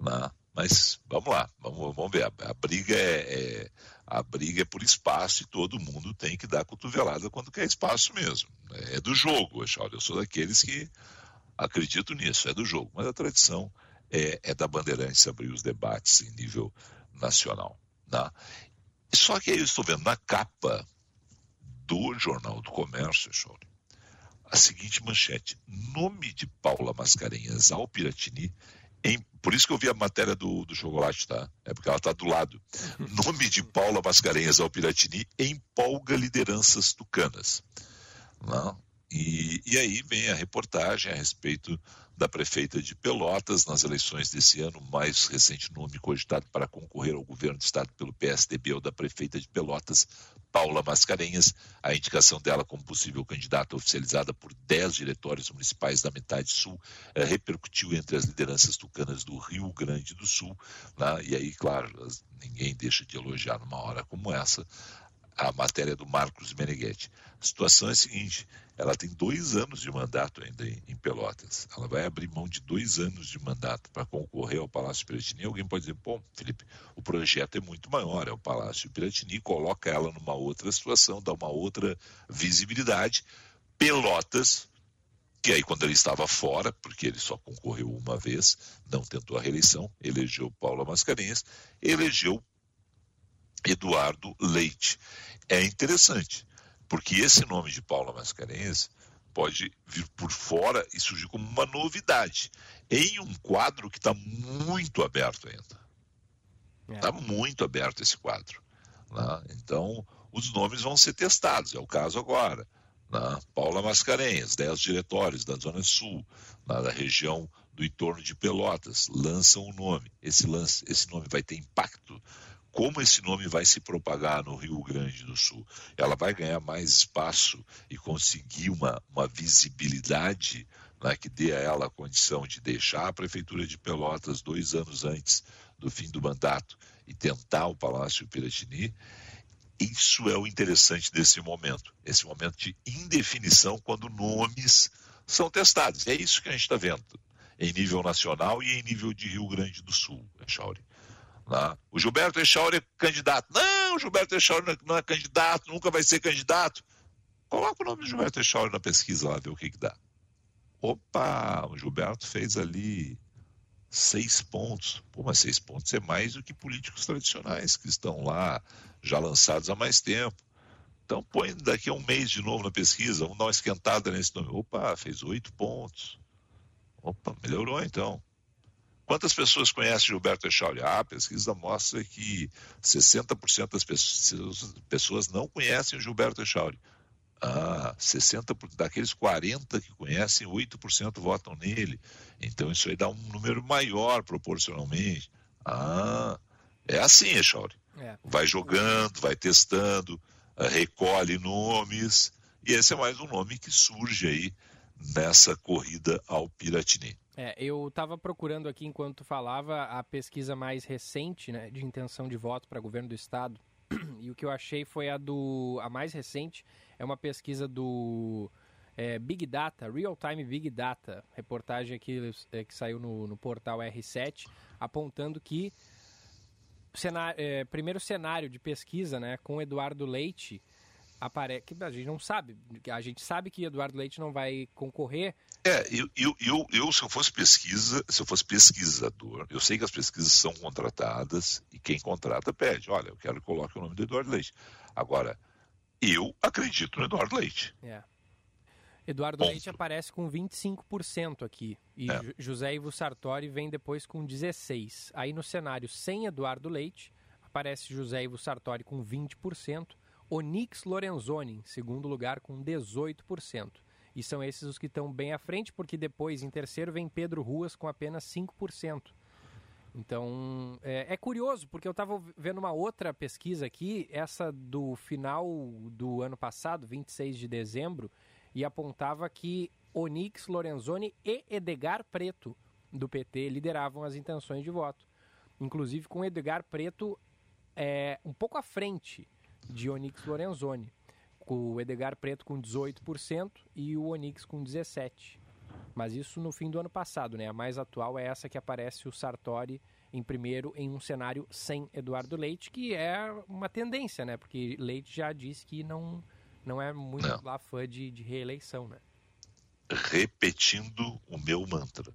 né? Mas vamos lá, vamos, vamos ver. A, a briga é, é- a briga é por espaço e todo mundo tem que dar cotovelada quando quer espaço mesmo. É do jogo, Charles. Eu sou daqueles que acredito nisso, é do jogo. Mas a tradição é, é da Bandeirantes abrir os debates em nível nacional. Né? Só que aí eu estou vendo na capa do Jornal do Comércio, Charles, a seguinte manchete: nome de Paula Mascarenhas ao Piratini. Em, por isso que eu vi a matéria do, do chocolate, tá? É porque ela está do lado. Nome de Paula Mascarenhas ao Piratini empolga lideranças tucanas. Não? E, e aí vem a reportagem a respeito da prefeita de Pelotas nas eleições desse ano, mais recente nome cogitado para concorrer ao governo do estado pelo PSDB, é o da prefeita de Pelotas, Paula Mascarenhas. A indicação dela como possível candidata oficializada por 10 diretórios municipais da metade sul eh, repercutiu entre as lideranças tucanas do Rio Grande do Sul. né? E aí, claro, ninguém deixa de elogiar numa hora como essa a matéria do Marcos Meneghetti. A situação é a seguinte: ela tem dois anos de mandato ainda em, Pelotas. Ela vai abrir mão de dois anos de mandato para concorrer ao Palácio Piratini. Alguém pode dizer, bom, Felipe, o projeto é muito maior, é o Palácio Piratini, coloca ela numa outra situação, dá uma outra visibilidade. Pelotas, que aí quando ele estava fora, porque ele só concorreu uma vez, não tentou a reeleição, elegeu Paula Mascarenhas, elegeu Eduardo Leite. É interessante, porque esse nome de Paula Mascarenhas pode vir por fora e surgir como uma novidade em um quadro que está muito aberto ainda. É. Está muito aberto esse quadro. né? Então, os nomes vão ser testados, é o caso agora. né? Paula Mascarenhas, 10 diretórios da Zona Sul, né, da região do entorno de Pelotas, lançam o nome. Esse, lance, esse nome vai ter impacto como esse nome vai se propagar no Rio Grande do Sul. Ela vai ganhar mais espaço e conseguir uma, uma visibilidade né, que dê a ela a condição de deixar a Prefeitura de Pelotas dois anos antes do fim do mandato e tentar o Palácio Piratini. Isso é o interessante desse momento, esse momento de indefinição quando nomes são testados. É isso que a gente está vendo em nível nacional e em nível de Rio Grande do Sul, Echauri. O Gilberto Echauri é candidato. Não, o Gilberto Echauri não é- não é candidato, nunca vai ser candidato. Coloca o nome do Gilberto Echauri na pesquisa lá, ver o que, que dá. Opa, o Gilberto fez ali seis pontos. Pô, mas seis pontos é mais do que políticos tradicionais que estão lá já lançados há mais tempo. Então põe daqui a um mês de novo na pesquisa, vamos dar uma esquentada nesse nome. Opa, fez oito pontos. Opa, melhorou então. Quantas pessoas conhecem Gilberto Echauri? Ah, a pesquisa mostra que 60% das pessoas não conhecem o Gilberto Echauri. Ah, 60 daqueles 40 que conhecem, 8% votam nele. Então isso aí dá um número maior proporcionalmente. Ah, é assim, Echauri. É. Vai jogando, vai testando, eh, recolhe nomes, e esse é mais um nome que surge aí nessa corrida ao Piratini. É, eu estava procurando aqui enquanto falava a pesquisa mais recente né, de intenção de voto para governo do estado. E o que eu achei foi a do a mais recente é uma pesquisa do é, Big Data, Real Time Big Data, reportagem aqui é, que saiu no, no, portal R7, apontando que cenário, é, primeiro cenário de pesquisa, né, com Eduardo Leite, aparece que a gente não sabe, a gente sabe que Eduardo Leite não vai concorrer. É, eu, eu, eu, eu, se eu fosse pesquisa, se eu fosse pesquisador, eu sei que as pesquisas são contratadas e quem contrata pede, olha, eu quero que coloque o nome do Eduardo Leite. Agora, eu acredito no Eduardo Leite. É. Eduardo Ponto. Leite aparece com 25% aqui. E é. José Ivo Sartori vem depois com 16%. Aí no cenário sem Eduardo Leite, aparece José Ivo Sartori com 20%. Onix Lorenzoni, em segundo lugar, com 18%. E são esses os que estão bem à frente, porque depois, em terceiro, vem Pedro Ruas com apenas 5%. Então, é, é curioso, porque eu estava vendo uma outra pesquisa aqui, essa do final do ano passado, 26 de dezembro, e apontava que Onix Lorenzoni e Edgar Preto, do PT, lideravam as intenções de voto. Inclusive com Edgar Preto é, um pouco à frente de Onix Lorenzoni. Com o Edgar Preto com 18% e o Onix com 17%. Mas isso no fim do ano passado, né? A mais atual é essa que aparece o Sartori em primeiro em um cenário sem Eduardo Leite, que é uma tendência, né? Porque Leite já disse que não, não é muito não. lá fã de, de reeleição, né? Repetindo o meu mantra,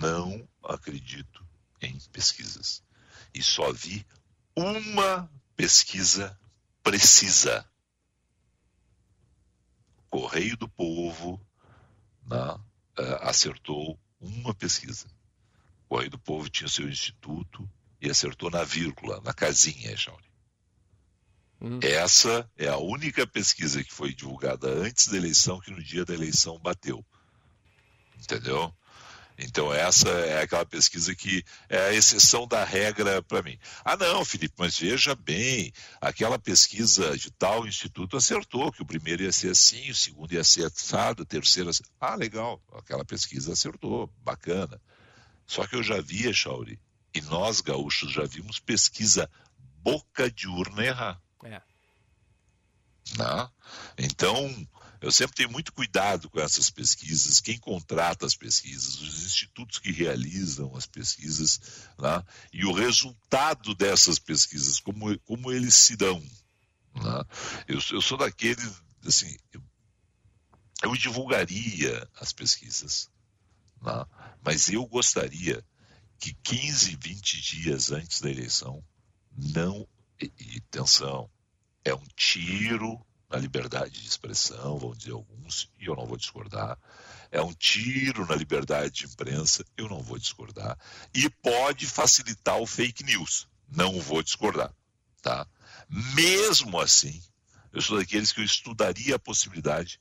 não acredito em pesquisas. E só vi uma pesquisa precisa. Correio do Povo né, acertou uma pesquisa. O Correio do Povo tinha seu instituto e acertou na vírgula, na casinha, Jauri. Hum. Essa é a única pesquisa que foi divulgada antes da eleição que no dia da eleição bateu. Entendeu? Então, essa é aquela pesquisa que é a exceção da regra para mim. Ah, não, Felipe, mas veja bem, aquela pesquisa de tal instituto acertou que o primeiro ia ser assim, o segundo ia ser assado, o terceiro. Assim. Ah, legal, aquela pesquisa acertou, bacana. Só que eu já via, Chauri, e nós gaúchos já vimos pesquisa boca de urna errar. É. Não? Então, eu sempre tenho muito cuidado com essas pesquisas, quem contrata as pesquisas, os institutos que realizam as pesquisas, né? e o resultado dessas pesquisas, como, como eles se dão. Né? Eu, eu sou daqueles, assim, eu, eu divulgaria as pesquisas, né? mas eu gostaria que 15, 20 dias antes da eleição, não, e, e atenção, é um tiro na liberdade de expressão, vão dizer alguns, e eu não vou discordar. É um tiro na liberdade de imprensa, eu não vou discordar. E pode facilitar o fake news, não vou discordar. Tá? Mesmo assim, eu sou daqueles que eu estudaria a possibilidade,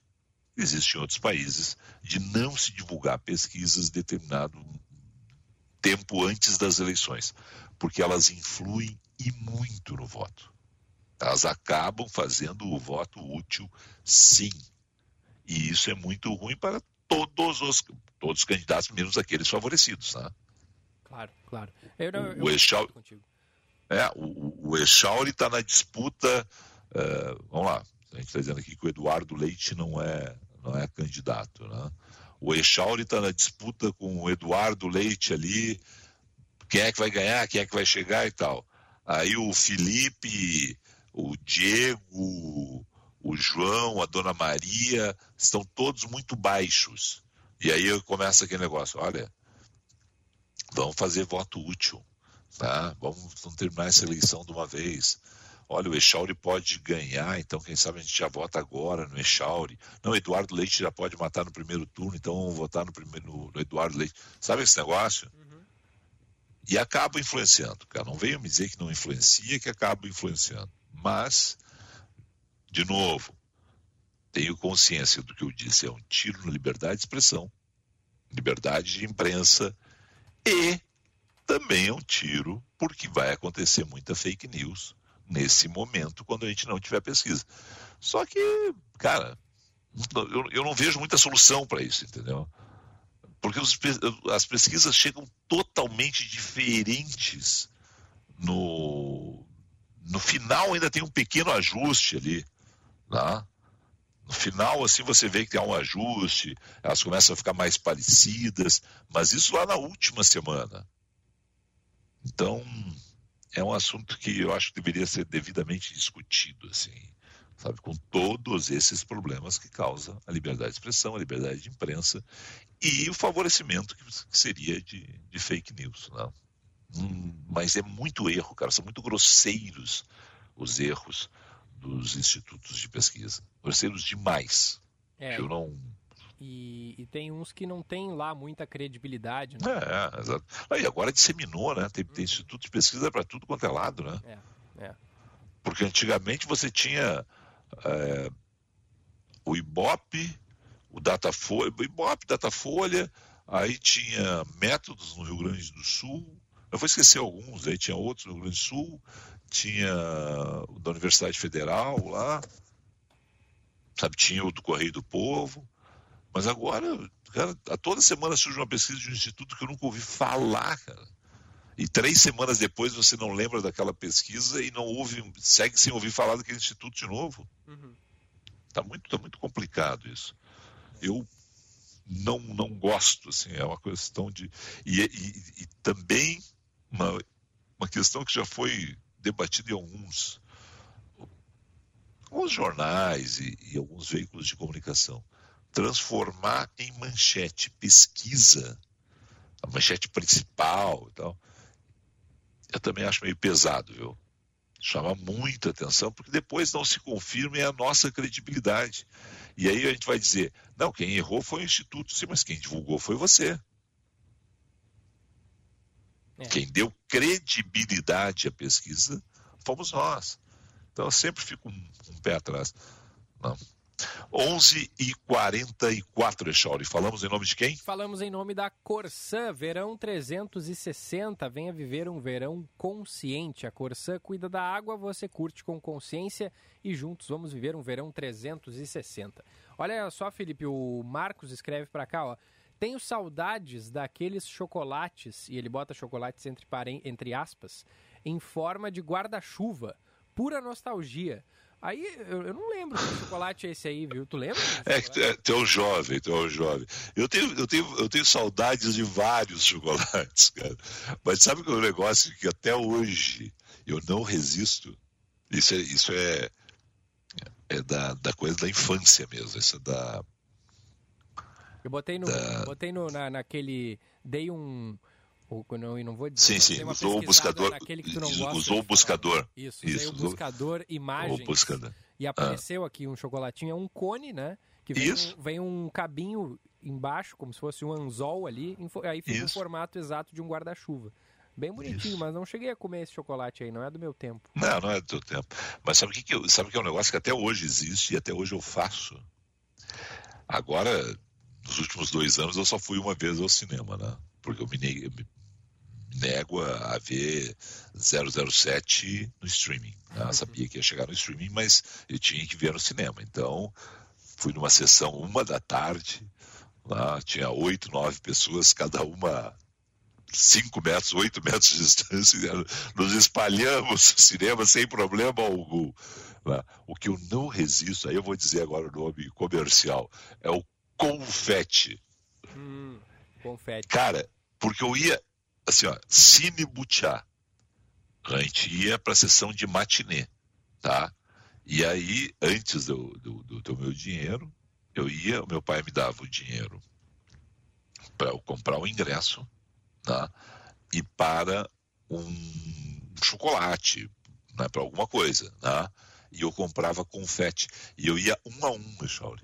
existe em outros países, de não se divulgar pesquisas determinado tempo antes das eleições, porque elas influem e muito no voto. Elas acabam fazendo o voto útil, sim. E isso é muito ruim para todos os, todos os candidatos, menos aqueles favorecidos. Né? Claro, claro. Eu não, o, o Echauri, é, o, o está na disputa. Uh, vamos lá, a gente está dizendo aqui que o Eduardo Leite não é, não é candidato. Né? O Echauri está na disputa com o Eduardo Leite ali. Quem é que vai ganhar, quem é que vai chegar e tal. Aí o Felipe o Diego, o João, a Dona Maria, estão todos muito baixos. E aí começa aquele negócio, olha, vamos fazer voto útil, tá? Vamos, vamos terminar essa eleição de uma vez. Olha, o Echauri pode ganhar, então quem sabe a gente já vota agora no Echauri. Não, Eduardo Leite já pode matar no primeiro turno, então vamos votar no, primeiro, no, Eduardo Leite. Sabe esse negócio? Uhum. E acaba influenciando, cara. Não venha me dizer que não influencia, que acaba influenciando. Mas, de novo, tenho consciência do que eu disse, é um tiro na liberdade de expressão, liberdade de imprensa e também é um tiro porque vai acontecer muita fake news nesse momento quando a gente não tiver pesquisa. Só que, cara, eu, eu não vejo muita solução para isso, entendeu? Porque os, as pesquisas chegam totalmente diferentes no, no final ainda tem um pequeno ajuste ali, tá? No final, assim, você vê que tem um ajuste, elas começam a ficar mais parecidas, mas isso lá na última semana. Então, é um assunto que eu acho que deveria ser devidamente discutido, assim, sabe, com todos esses problemas que causa a liberdade de expressão, a liberdade de imprensa e o favorecimento que seria de, de fake news, não? Hum, mas é muito erro, cara, são muito grosseiros os erros dos institutos de pesquisa, grosseiros demais. É. Eu não e, e, tem uns que não tem lá muita credibilidade. Né? É, exato. e agora disseminou, né? Tem, tem instituto de pesquisa para tudo quanto é lado, né? É, é. Porque antigamente você tinha é, o Ibope, o Datafolha, o Ibope, Datafolha, aí tinha métodos no Rio Grande do Sul, eu vou esquecer alguns, aí tinha outros no Rio Grande do Sul, tinha o da Universidade Federal lá, sabe, tinha o do Correio do Povo, mas agora, cara, a toda semana surge uma pesquisa de um instituto que eu nunca ouvi falar, cara. E três semanas depois você não lembra daquela pesquisa e não ouve, segue sem ouvir falar daquele instituto de novo. Uhum. Tá muito, tá muito complicado isso. Eu não, não gosto, assim, é uma questão de. E, e, e também uma, uma questão que já foi debatida em alguns, alguns jornais e, e alguns veículos de comunicação transformar em manchete pesquisa, a manchete principal e tal, eu também acho meio pesado, viu? Chama muita atenção, porque depois não se confirma é a nossa credibilidade. E aí a gente vai dizer, não, quem errou foi o Instituto, sim, mas quem divulgou foi você. É. Quem deu credibilidade à pesquisa fomos nós. Então eu sempre fico um, um pé atrás. Não. 11 e 44, Echauri. Falamos em nome de quem? Falamos em nome da Corsã, verão 360. Venha viver um verão consciente. A Corsã cuida da água, você curte com consciência e juntos vamos viver um verão 360. Olha só, Felipe, o Marcos escreve para cá, ó. Tenho saudades daqueles chocolates, e ele bota chocolates entre, entre aspas, em forma de guarda-chuva. Pura nostalgia. Aí eu, eu, não lembro que chocolate é esse aí, viu? Tu lembra? É, é, tu é um jovem, tu é um jovem. Eu tenho, eu, tenho, eu tenho saudades de vários chocolates, cara. Mas sabe que é um negócio que até hoje eu não resisto? Isso é, isso é, é da, da coisa da infância mesmo. Isso é da. Eu botei no. Da... Botei no, na, naquele. Dei um não, não vou dizer, sim, sim, usou o buscador. usou o buscador. Isso, Isso, o buscador buscador. E apareceu ah. aqui um chocolatinho, é um cone, né? Que vem, Isso. Um, vem um cabinho embaixo, como se fosse um anzol ali, aí fica o formato exato de um guarda-chuva. Bem bonitinho, Isso. mas não cheguei a comer esse chocolate aí, não é do meu tempo. Não, não é do teu tempo. Mas sabe o que, que, sabe que é um negócio que até hoje existe e até hoje eu faço? Agora, nos últimos dois anos, eu só fui uma vez ao cinema, né? Porque eu me, eu me nego a, ver 007 no streaming. Né? Sabia que ia chegar no streaming, mas eu tinha que ver no cinema. Então, fui numa sessão uma da tarde, lá tinha oito, nove pessoas, cada uma cinco metros, oito metros de distância, nos espalhamos no cinema sem problema algum. Né? O que eu não resisto, aí eu vou dizer agora o nome comercial, é o confete. Hum, confete. Cara, porque eu ia, assim, ó, Cine Butiá. A gente ia para a sessão de matinê, tá? E aí, antes do, do, do, do meu dinheiro, eu ia, o meu pai me dava o dinheiro para eu comprar o ingresso tá? e para um chocolate, né? para alguma coisa. Tá? E eu comprava confete. E eu ia um a um, Michauri,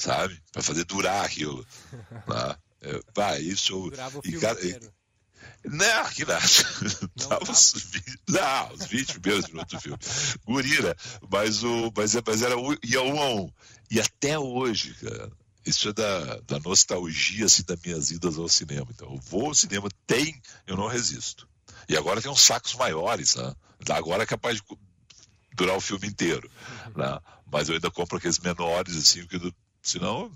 sabe? Para fazer durar aquilo. Tá? É, pá, isso eu. Durava o e, cara, inteiro. não, que nada. Não os, não, os 20 primeiros minutos do filme. Gurira, mas, o, mas, é- mas era ia um a um. E até hoje, cara, isso é da, da nostalgia assim, das minhas idas ao cinema. Então, eu vou ao cinema, tem, eu não resisto. E agora tem uns sacos maiores, né? Agora é capaz de durar o filme inteiro. Né? Mas eu ainda compro aqueles menores, assim, porque do- senão.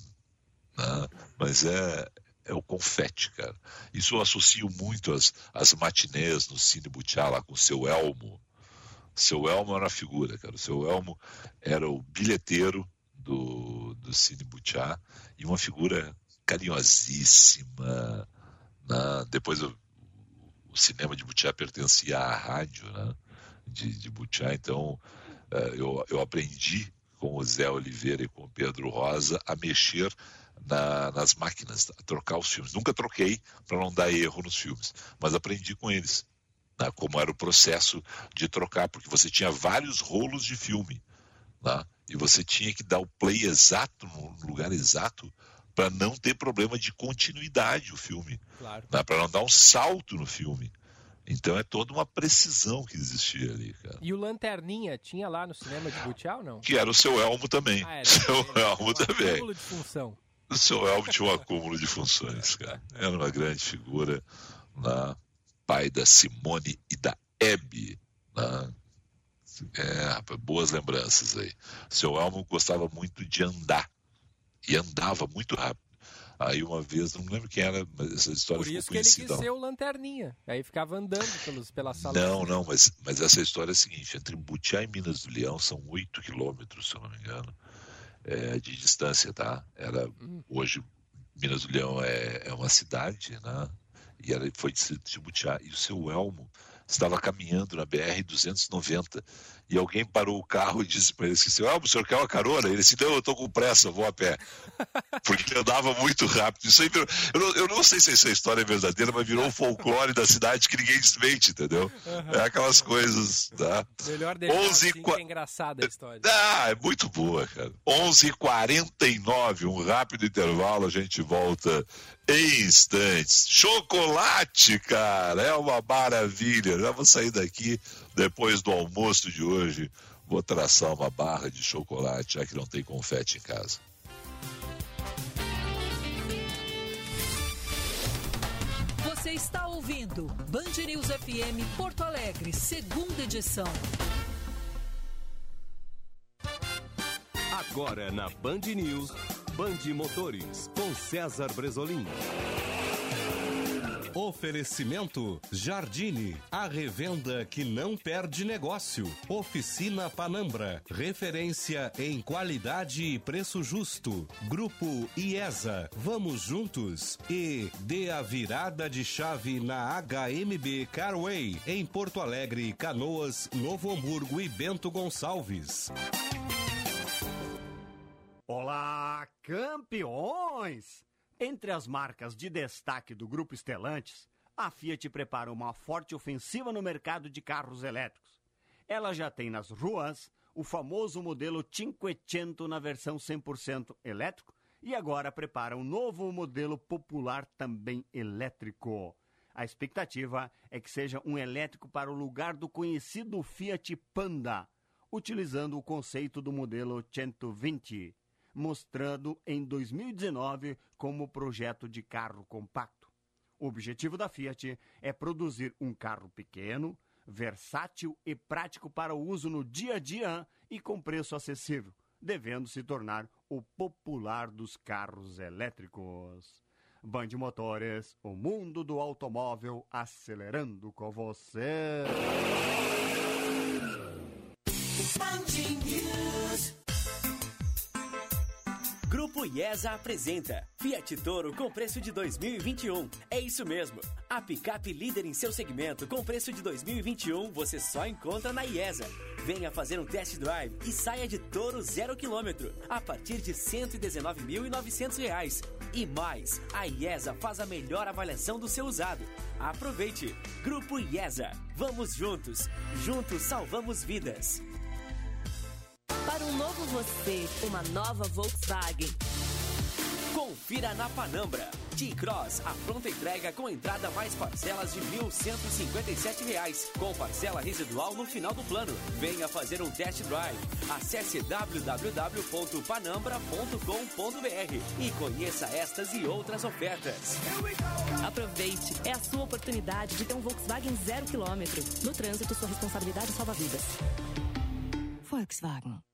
Né? Mas é, é o confete, cara. Isso eu associo muito às, às matinês no Cine Butiá, lá com o seu Elmo. Seu Elmo era uma figura, cara. Seu Elmo era o bilheteiro do, do Cine Butiá e uma figura carinhosíssima. Né? Depois o, o cinema de Butiá pertencia à rádio né? de, de Butiá, então eh, eu, eu aprendi com o Zé Oliveira e com o Pedro Rosa a mexer na- nas máquinas, a trocar os filmes. Nunca troquei para não dar erro nos filmes, mas aprendi com eles né, como era o processo de trocar, porque você tinha vários rolos de filme né, e você tinha que dar o play exato no lugar exato para não ter problema de continuidade o filme, Claro. né, para não dar um salto no filme. Então é toda uma precisão que existia ali, cara. E o Lanterninha tinha lá no cinema de Butiá ou não? Que era o seu Elmo também. Ah, era. seu Ele- Elmo um também. acúmulo de função. O seu Elmo tinha um acúmulo de funções, cara. Era uma grande figura, né? pai da Simone e da Hebe. Né? É, rapaz, boas lembranças aí. O seu Elmo gostava muito de andar e andava muito rápido. Aí uma vez, não lembro quem era, mas essa história Por ficou isso que ele quis ser o Lanterninha. Aí ficava andando pelos, pela sala. Não, não, mas, mas essa história é a seguinte: entre Butiá e Minas do Leão são 8 quilômetros, se eu não me engano, é, de distância, tá? Era, hoje, Minas do Leão é, é uma cidade, né? E ela foi de, de Butiá. E o seu Elmo estava caminhando na BR-290 e alguém parou o carro e disse para ele assim, Elmo, o senhor quer uma carona? Ele disse, não, eu estou com pressa, vou a pé. Porque ele andava muito rápido. Isso aí virou, eu, não, eu não sei se essa história é verdadeira, mas virou um folclore da cidade que ninguém desmente, entendeu? É aquelas coisas, tá? Melhor deixar 11 assim, é engraçada a história. Ah, é muito boa, cara. 11h49, um rápido intervalo, a gente volta em instantes. Chocolate, cara, é uma maravilha. Já vou sair daqui depois do almoço de hoje. Vou traçar uma barra de chocolate, já que não tem confete em casa. Você está ouvindo Band News FM Porto Alegre, segunda edição. Agora na Band News, Band Motores, com César Bresolim. Oferecimento Jardine, a revenda que não perde negócio. Oficina Panambra, referência em qualidade e preço justo. Grupo IESA, vamos juntos. E dê a virada de chave na HMB Carway, em Porto Alegre, Canoas, Novo Hamburgo e Bento Gonçalves. Olá, campeões! Entre as marcas de destaque do Grupo Stellantis, a Fiat prepara uma forte ofensiva no mercado de carros elétricos. Ela já tem nas ruas o famoso modelo Cinquecento na versão 100% elétrico e agora prepara um novo modelo popular também elétrico. A expectativa é que seja um elétrico para o lugar do conhecido Fiat Panda, utilizando o conceito do modelo 120 mostrando em 2019 como projeto de carro compacto. O objetivo da Fiat é produzir um carro pequeno, versátil e prático para o uso no dia a dia e com preço acessível, devendo se tornar o popular dos carros elétricos. Band Motores, o mundo do automóvel acelerando com você. IESA apresenta Fiat Toro com preço de 2021. É isso mesmo. A picape líder em seu segmento com preço de 2021 você só encontra na IESA. Venha fazer um test drive e saia de Toro zero quilômetro a partir de R$ 119.900. E mais, a IESA faz a melhor avaliação do seu usado. Aproveite! Grupo IESA. Vamos juntos. Juntos salvamos vidas. Para um novo você, uma nova Volkswagen. Confira na Panambra. T-Cross, a pronta entrega com entrada mais parcelas de R$ 1.157, com parcela residual no final do plano. Venha fazer um test drive. Acesse www.panambra.com.br e conheça estas e outras ofertas. Aproveite, é a sua oportunidade de ter um Volkswagen zero quilômetro. No trânsito, sua responsabilidade salva vidas. Volkswagen.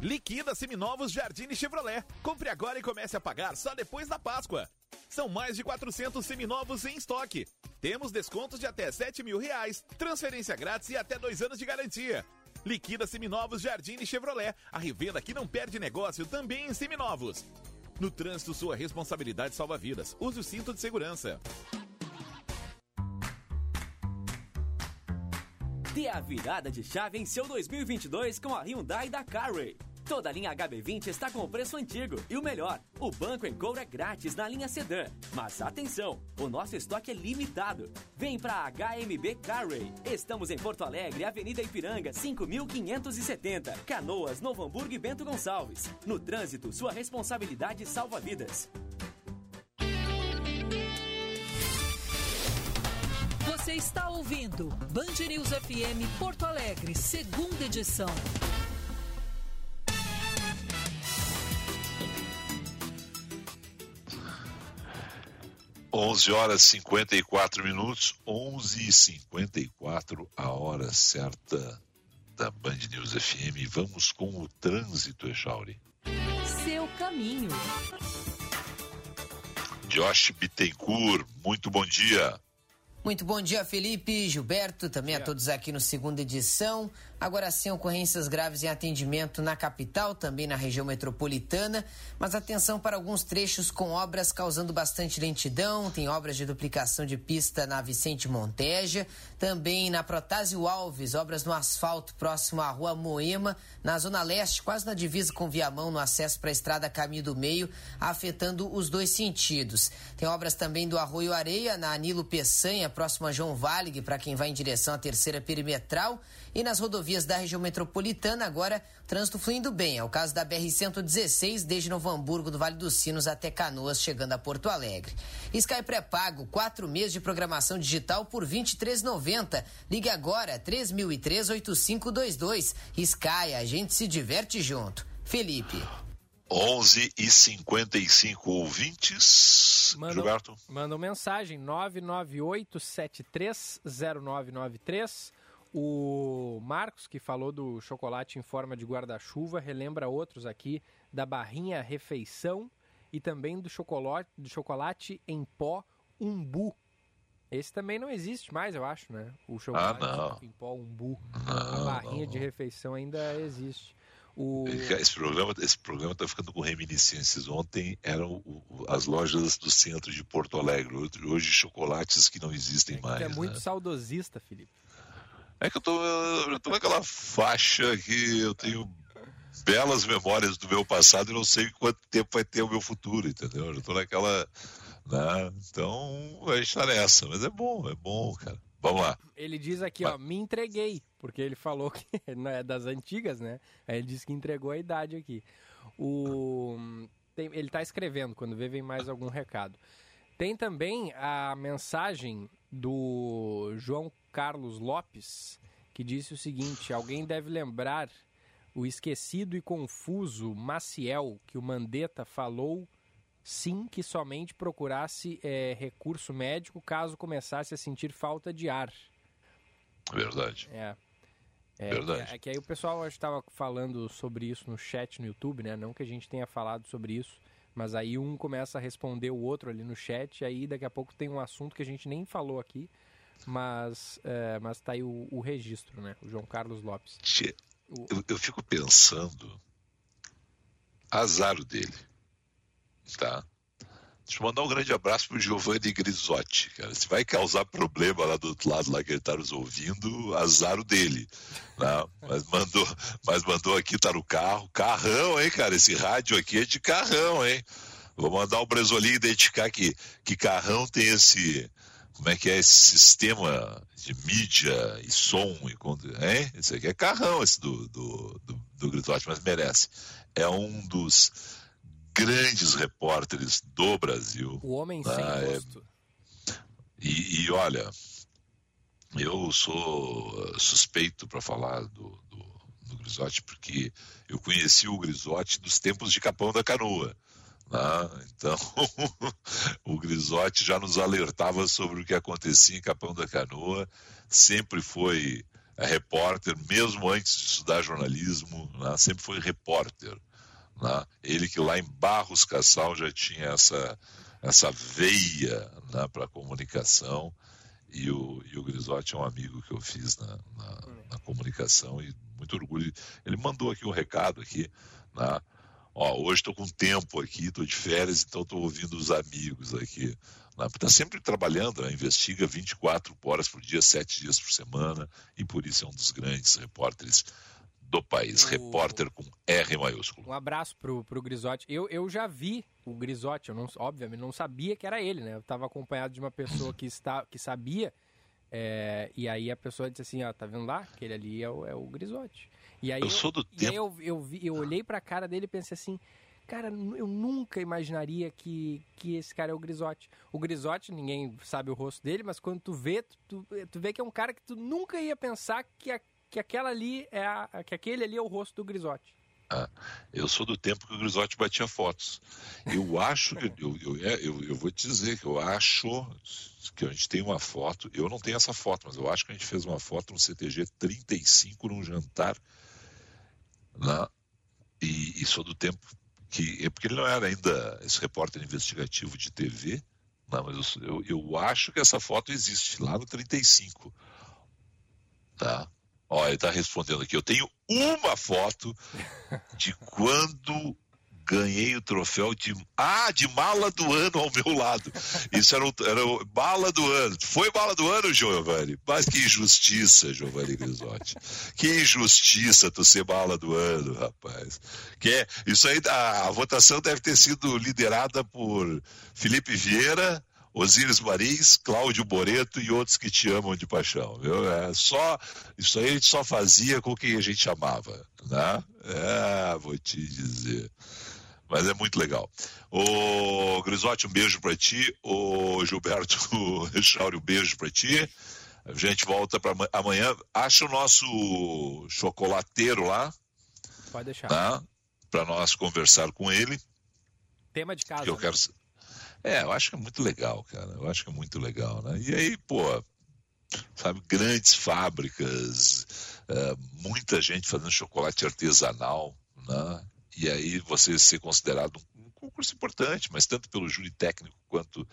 Liquida Seminovos Jardine Chevrolet. Compre agora e comece a pagar só depois da Páscoa. São mais de 400 seminovos em estoque. Temos descontos de até 7 mil reais, transferência grátis e até dois anos de garantia. Liquida Seminovos Jardine Chevrolet. A revenda que não perde negócio também em seminovos. No trânsito, sua responsabilidade salva vidas. Use o cinto de segurança. Dê a virada de chave em seu 2022 com a Hyundai da Carway. Toda a linha HB20 está com o preço antigo e o melhor, o banco em couro é grátis na linha sedã. Mas atenção, o nosso estoque é limitado. Vem para HMB Carway. Estamos em Porto Alegre, Avenida Ipiranga, 5570, Canoas, Novo Hamburgo e Bento Gonçalves. No trânsito, sua responsabilidade salva vidas. Você está ouvindo Band News FM Porto Alegre, segunda edição. 11 horas 54 minutos, 11 e 54 a hora certa da Band News FM. Vamos com o trânsito, Echauri. Seu caminho. Josh Bittencourt, muito bom dia. Muito bom dia, Felipe, Gilberto, também a todos aqui no segunda edição. Agora sim, ocorrências graves em atendimento na capital, também na região metropolitana, mas atenção para alguns trechos com obras causando bastante lentidão. Tem obras de duplicação de pista na Vicente Monteja, também na Protásio Alves, obras no asfalto próximo à Rua Moema, na Zona Leste, quase na divisa com Viamão, no acesso para a Estrada Caminho do Meio, afetando os dois sentidos. Tem obras também do Arroio Areia, na Anilo Peçanha, próximo a João Valig, para quem vai em direção à terceira perimetral. E nas rodovias da região metropolitana, agora trânsito fluindo bem. É o caso da BR-116, desde Novo Hamburgo, do Vale dos Sinos até Canoas, chegando a Porto Alegre. Sky pré-pago, quatro meses de programação digital por R$ 23,90. Ligue agora, 3003-8522. Sky, a gente se diverte junto. Felipe. 11 e 55 ouvintes. Mandam, Gilberto. Mandam mensagem 998730993. O Marcos, que falou do chocolate em forma de guarda-chuva, relembra outros aqui da barrinha refeição e também do chocolate, do chocolate em pó umbu. Esse também não existe mais, eu acho, né? O chocolate Ah, em pó umbu. Não, a barrinha não, de refeição ainda existe. O... Esse programa, esse programa tá ficando com reminiscências. Ontem eram o- as lojas do centro de Porto Alegre. Hoje, chocolates que não existem mais. que é muito né? saudosista, Felipe. É que eu tô, eu tô naquela faixa que eu tenho belas memórias do meu passado e não sei quanto tempo vai ter o meu futuro, entendeu? Eu tô naquela. Né? Então, a gente tá nessa. Mas é bom, é bom, cara. Vamos lá. Ele diz aqui, ó, me entreguei, porque ele falou que não é das antigas, né? Aí ele disse que entregou a idade aqui. O tem- ele tá escrevendo, quando vê vem mais algum recado. Tem também a mensagem do João Carlos Lopes, que disse o seguinte: alguém deve lembrar o esquecido e confuso Maciel, que o Mandetta falou sim que somente procurasse é, recurso médico caso começasse a sentir falta de ar. Verdade. É. É, Verdade. É, é que aí o pessoal estava falando sobre isso no chat no YouTube, né? Não que a gente tenha falado sobre isso, mas aí um começa a responder o outro ali no chat, e aí daqui a pouco tem um assunto que a gente nem falou aqui, mas, é, mas tá aí o, o registro, né? O João Carlos Lopes. Tchê, eu, eu fico pensando, azar o dele, tá? Deixa eu mandar um grande abraço pro Giovanni Grisotti, cara. Se vai causar problema lá do outro lado, lá que ele tá nos ouvindo, azar o dele. Né? Mas, mandou, mas mandou aqui, tá no carro. Carrão, hein, cara? Esse rádio aqui é de carrão, hein? Vou mandar o Bresolim identificar que, que carrão tem esse. Como é que é esse sistema de mídia e som e hein? Esse aqui é carrão, esse do, do, do, do Grisotti, mas merece. É um dos grandes repórteres do Brasil. O homem sem né? rosto. E, e, olha, eu sou suspeito para falar do, do, do, Grisotti, porque eu conheci o Grisotti dos tempos de Capão da Canoa. Né? Então, o Grisotti já nos alertava sobre o que acontecia em Capão da Canoa, sempre foi repórter, mesmo antes de estudar jornalismo, né? sempre foi repórter. Né? Ele que lá em Barros Cassal já tinha essa, essa veia né, para a comunicação e o, e o Grisotti é um amigo que eu fiz na, na, na comunicação e muito orgulho. Ele mandou aqui um recado aqui, né? Ó, hoje estou com tempo aqui, estou de férias, então estou ouvindo os amigos aqui. Está sempre trabalhando, né? investiga 24 horas por dia, 7 dias por semana, e por isso é um dos grandes repórteres do país, o... repórter com R maiúsculo. Um abraço pro, pro Grisotti. Eu, eu já vi o Grisotti, eu não, obviamente não sabia que era ele, né? Eu estava acompanhado de uma pessoa que, está, que sabia, é, e aí a pessoa disse assim, ó, tá vendo lá? Aquele ali é o, é o Grisotti. E aí eu, sou do tempo... eu, eu, vi, eu olhei pra cara dele e pensei assim, cara, eu nunca imaginaria que, que esse cara é o Grisotti. O Grisotti, ninguém sabe o rosto dele, mas quando tu vê, tu, tu, tu vê que é um cara que tu nunca ia pensar que a que aquela ali é a, que aquele ali é o rosto do Grisotti. Ah, eu sou do tempo que o Grisotti batia fotos. Eu acho, eu, eu, eu, eu, vou te dizer que eu acho que a gente tem uma foto, eu não tenho essa foto, mas eu acho que a gente fez uma foto no CTG 35 num jantar, né? e, e sou do tempo que, é porque ele não era ainda esse repórter investigativo de TV, não, mas eu, eu acho que essa foto existe lá no 35, tá? Ó, ele está respondendo aqui. Eu tenho uma foto de quando ganhei o troféu de ah de mala do ano ao meu lado. Isso era, o, era o mala do ano. Foi mala do ano, Giovanni? Mas que injustiça, Giovanni Grisotti. Que injustiça tu ser mala do ano, rapaz. Que é, isso aí a, a votação deve ter sido liderada por Felipe Vieira, Osíris Marins, Cláudio Boreto e outros que te amam de paixão. Viu? É só, isso aí a gente só fazia com quem a gente amava. Né? É, vou te dizer. Mas é muito legal. Ô Grisotti, um beijo para ti. Ô Gilberto Chauri, um beijo para ti. A gente volta para amanhã. Acha o nosso chocolateiro lá. Pode deixar. Né? Para nós conversar com ele. Tema de casa. Que eu né? quero é, eu acho que é muito legal, cara. Eu acho que é muito legal, né? E aí, pô, sabe, grandes fábricas, é, muita gente fazendo chocolate artesanal, né? E aí você ser considerado um concurso importante, mas tanto pelo júri técnico quanto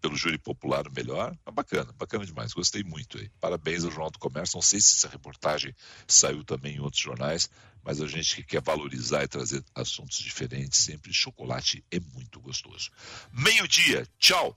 pelo júri popular melhor, é bacana, bacana demais, gostei muito aí. Parabéns ao Jornal do Comércio, não sei se essa reportagem saiu também em outros jornais, mas a gente que quer valorizar e trazer assuntos diferentes, sempre chocolate é muito gostoso. Meio-dia, tchau!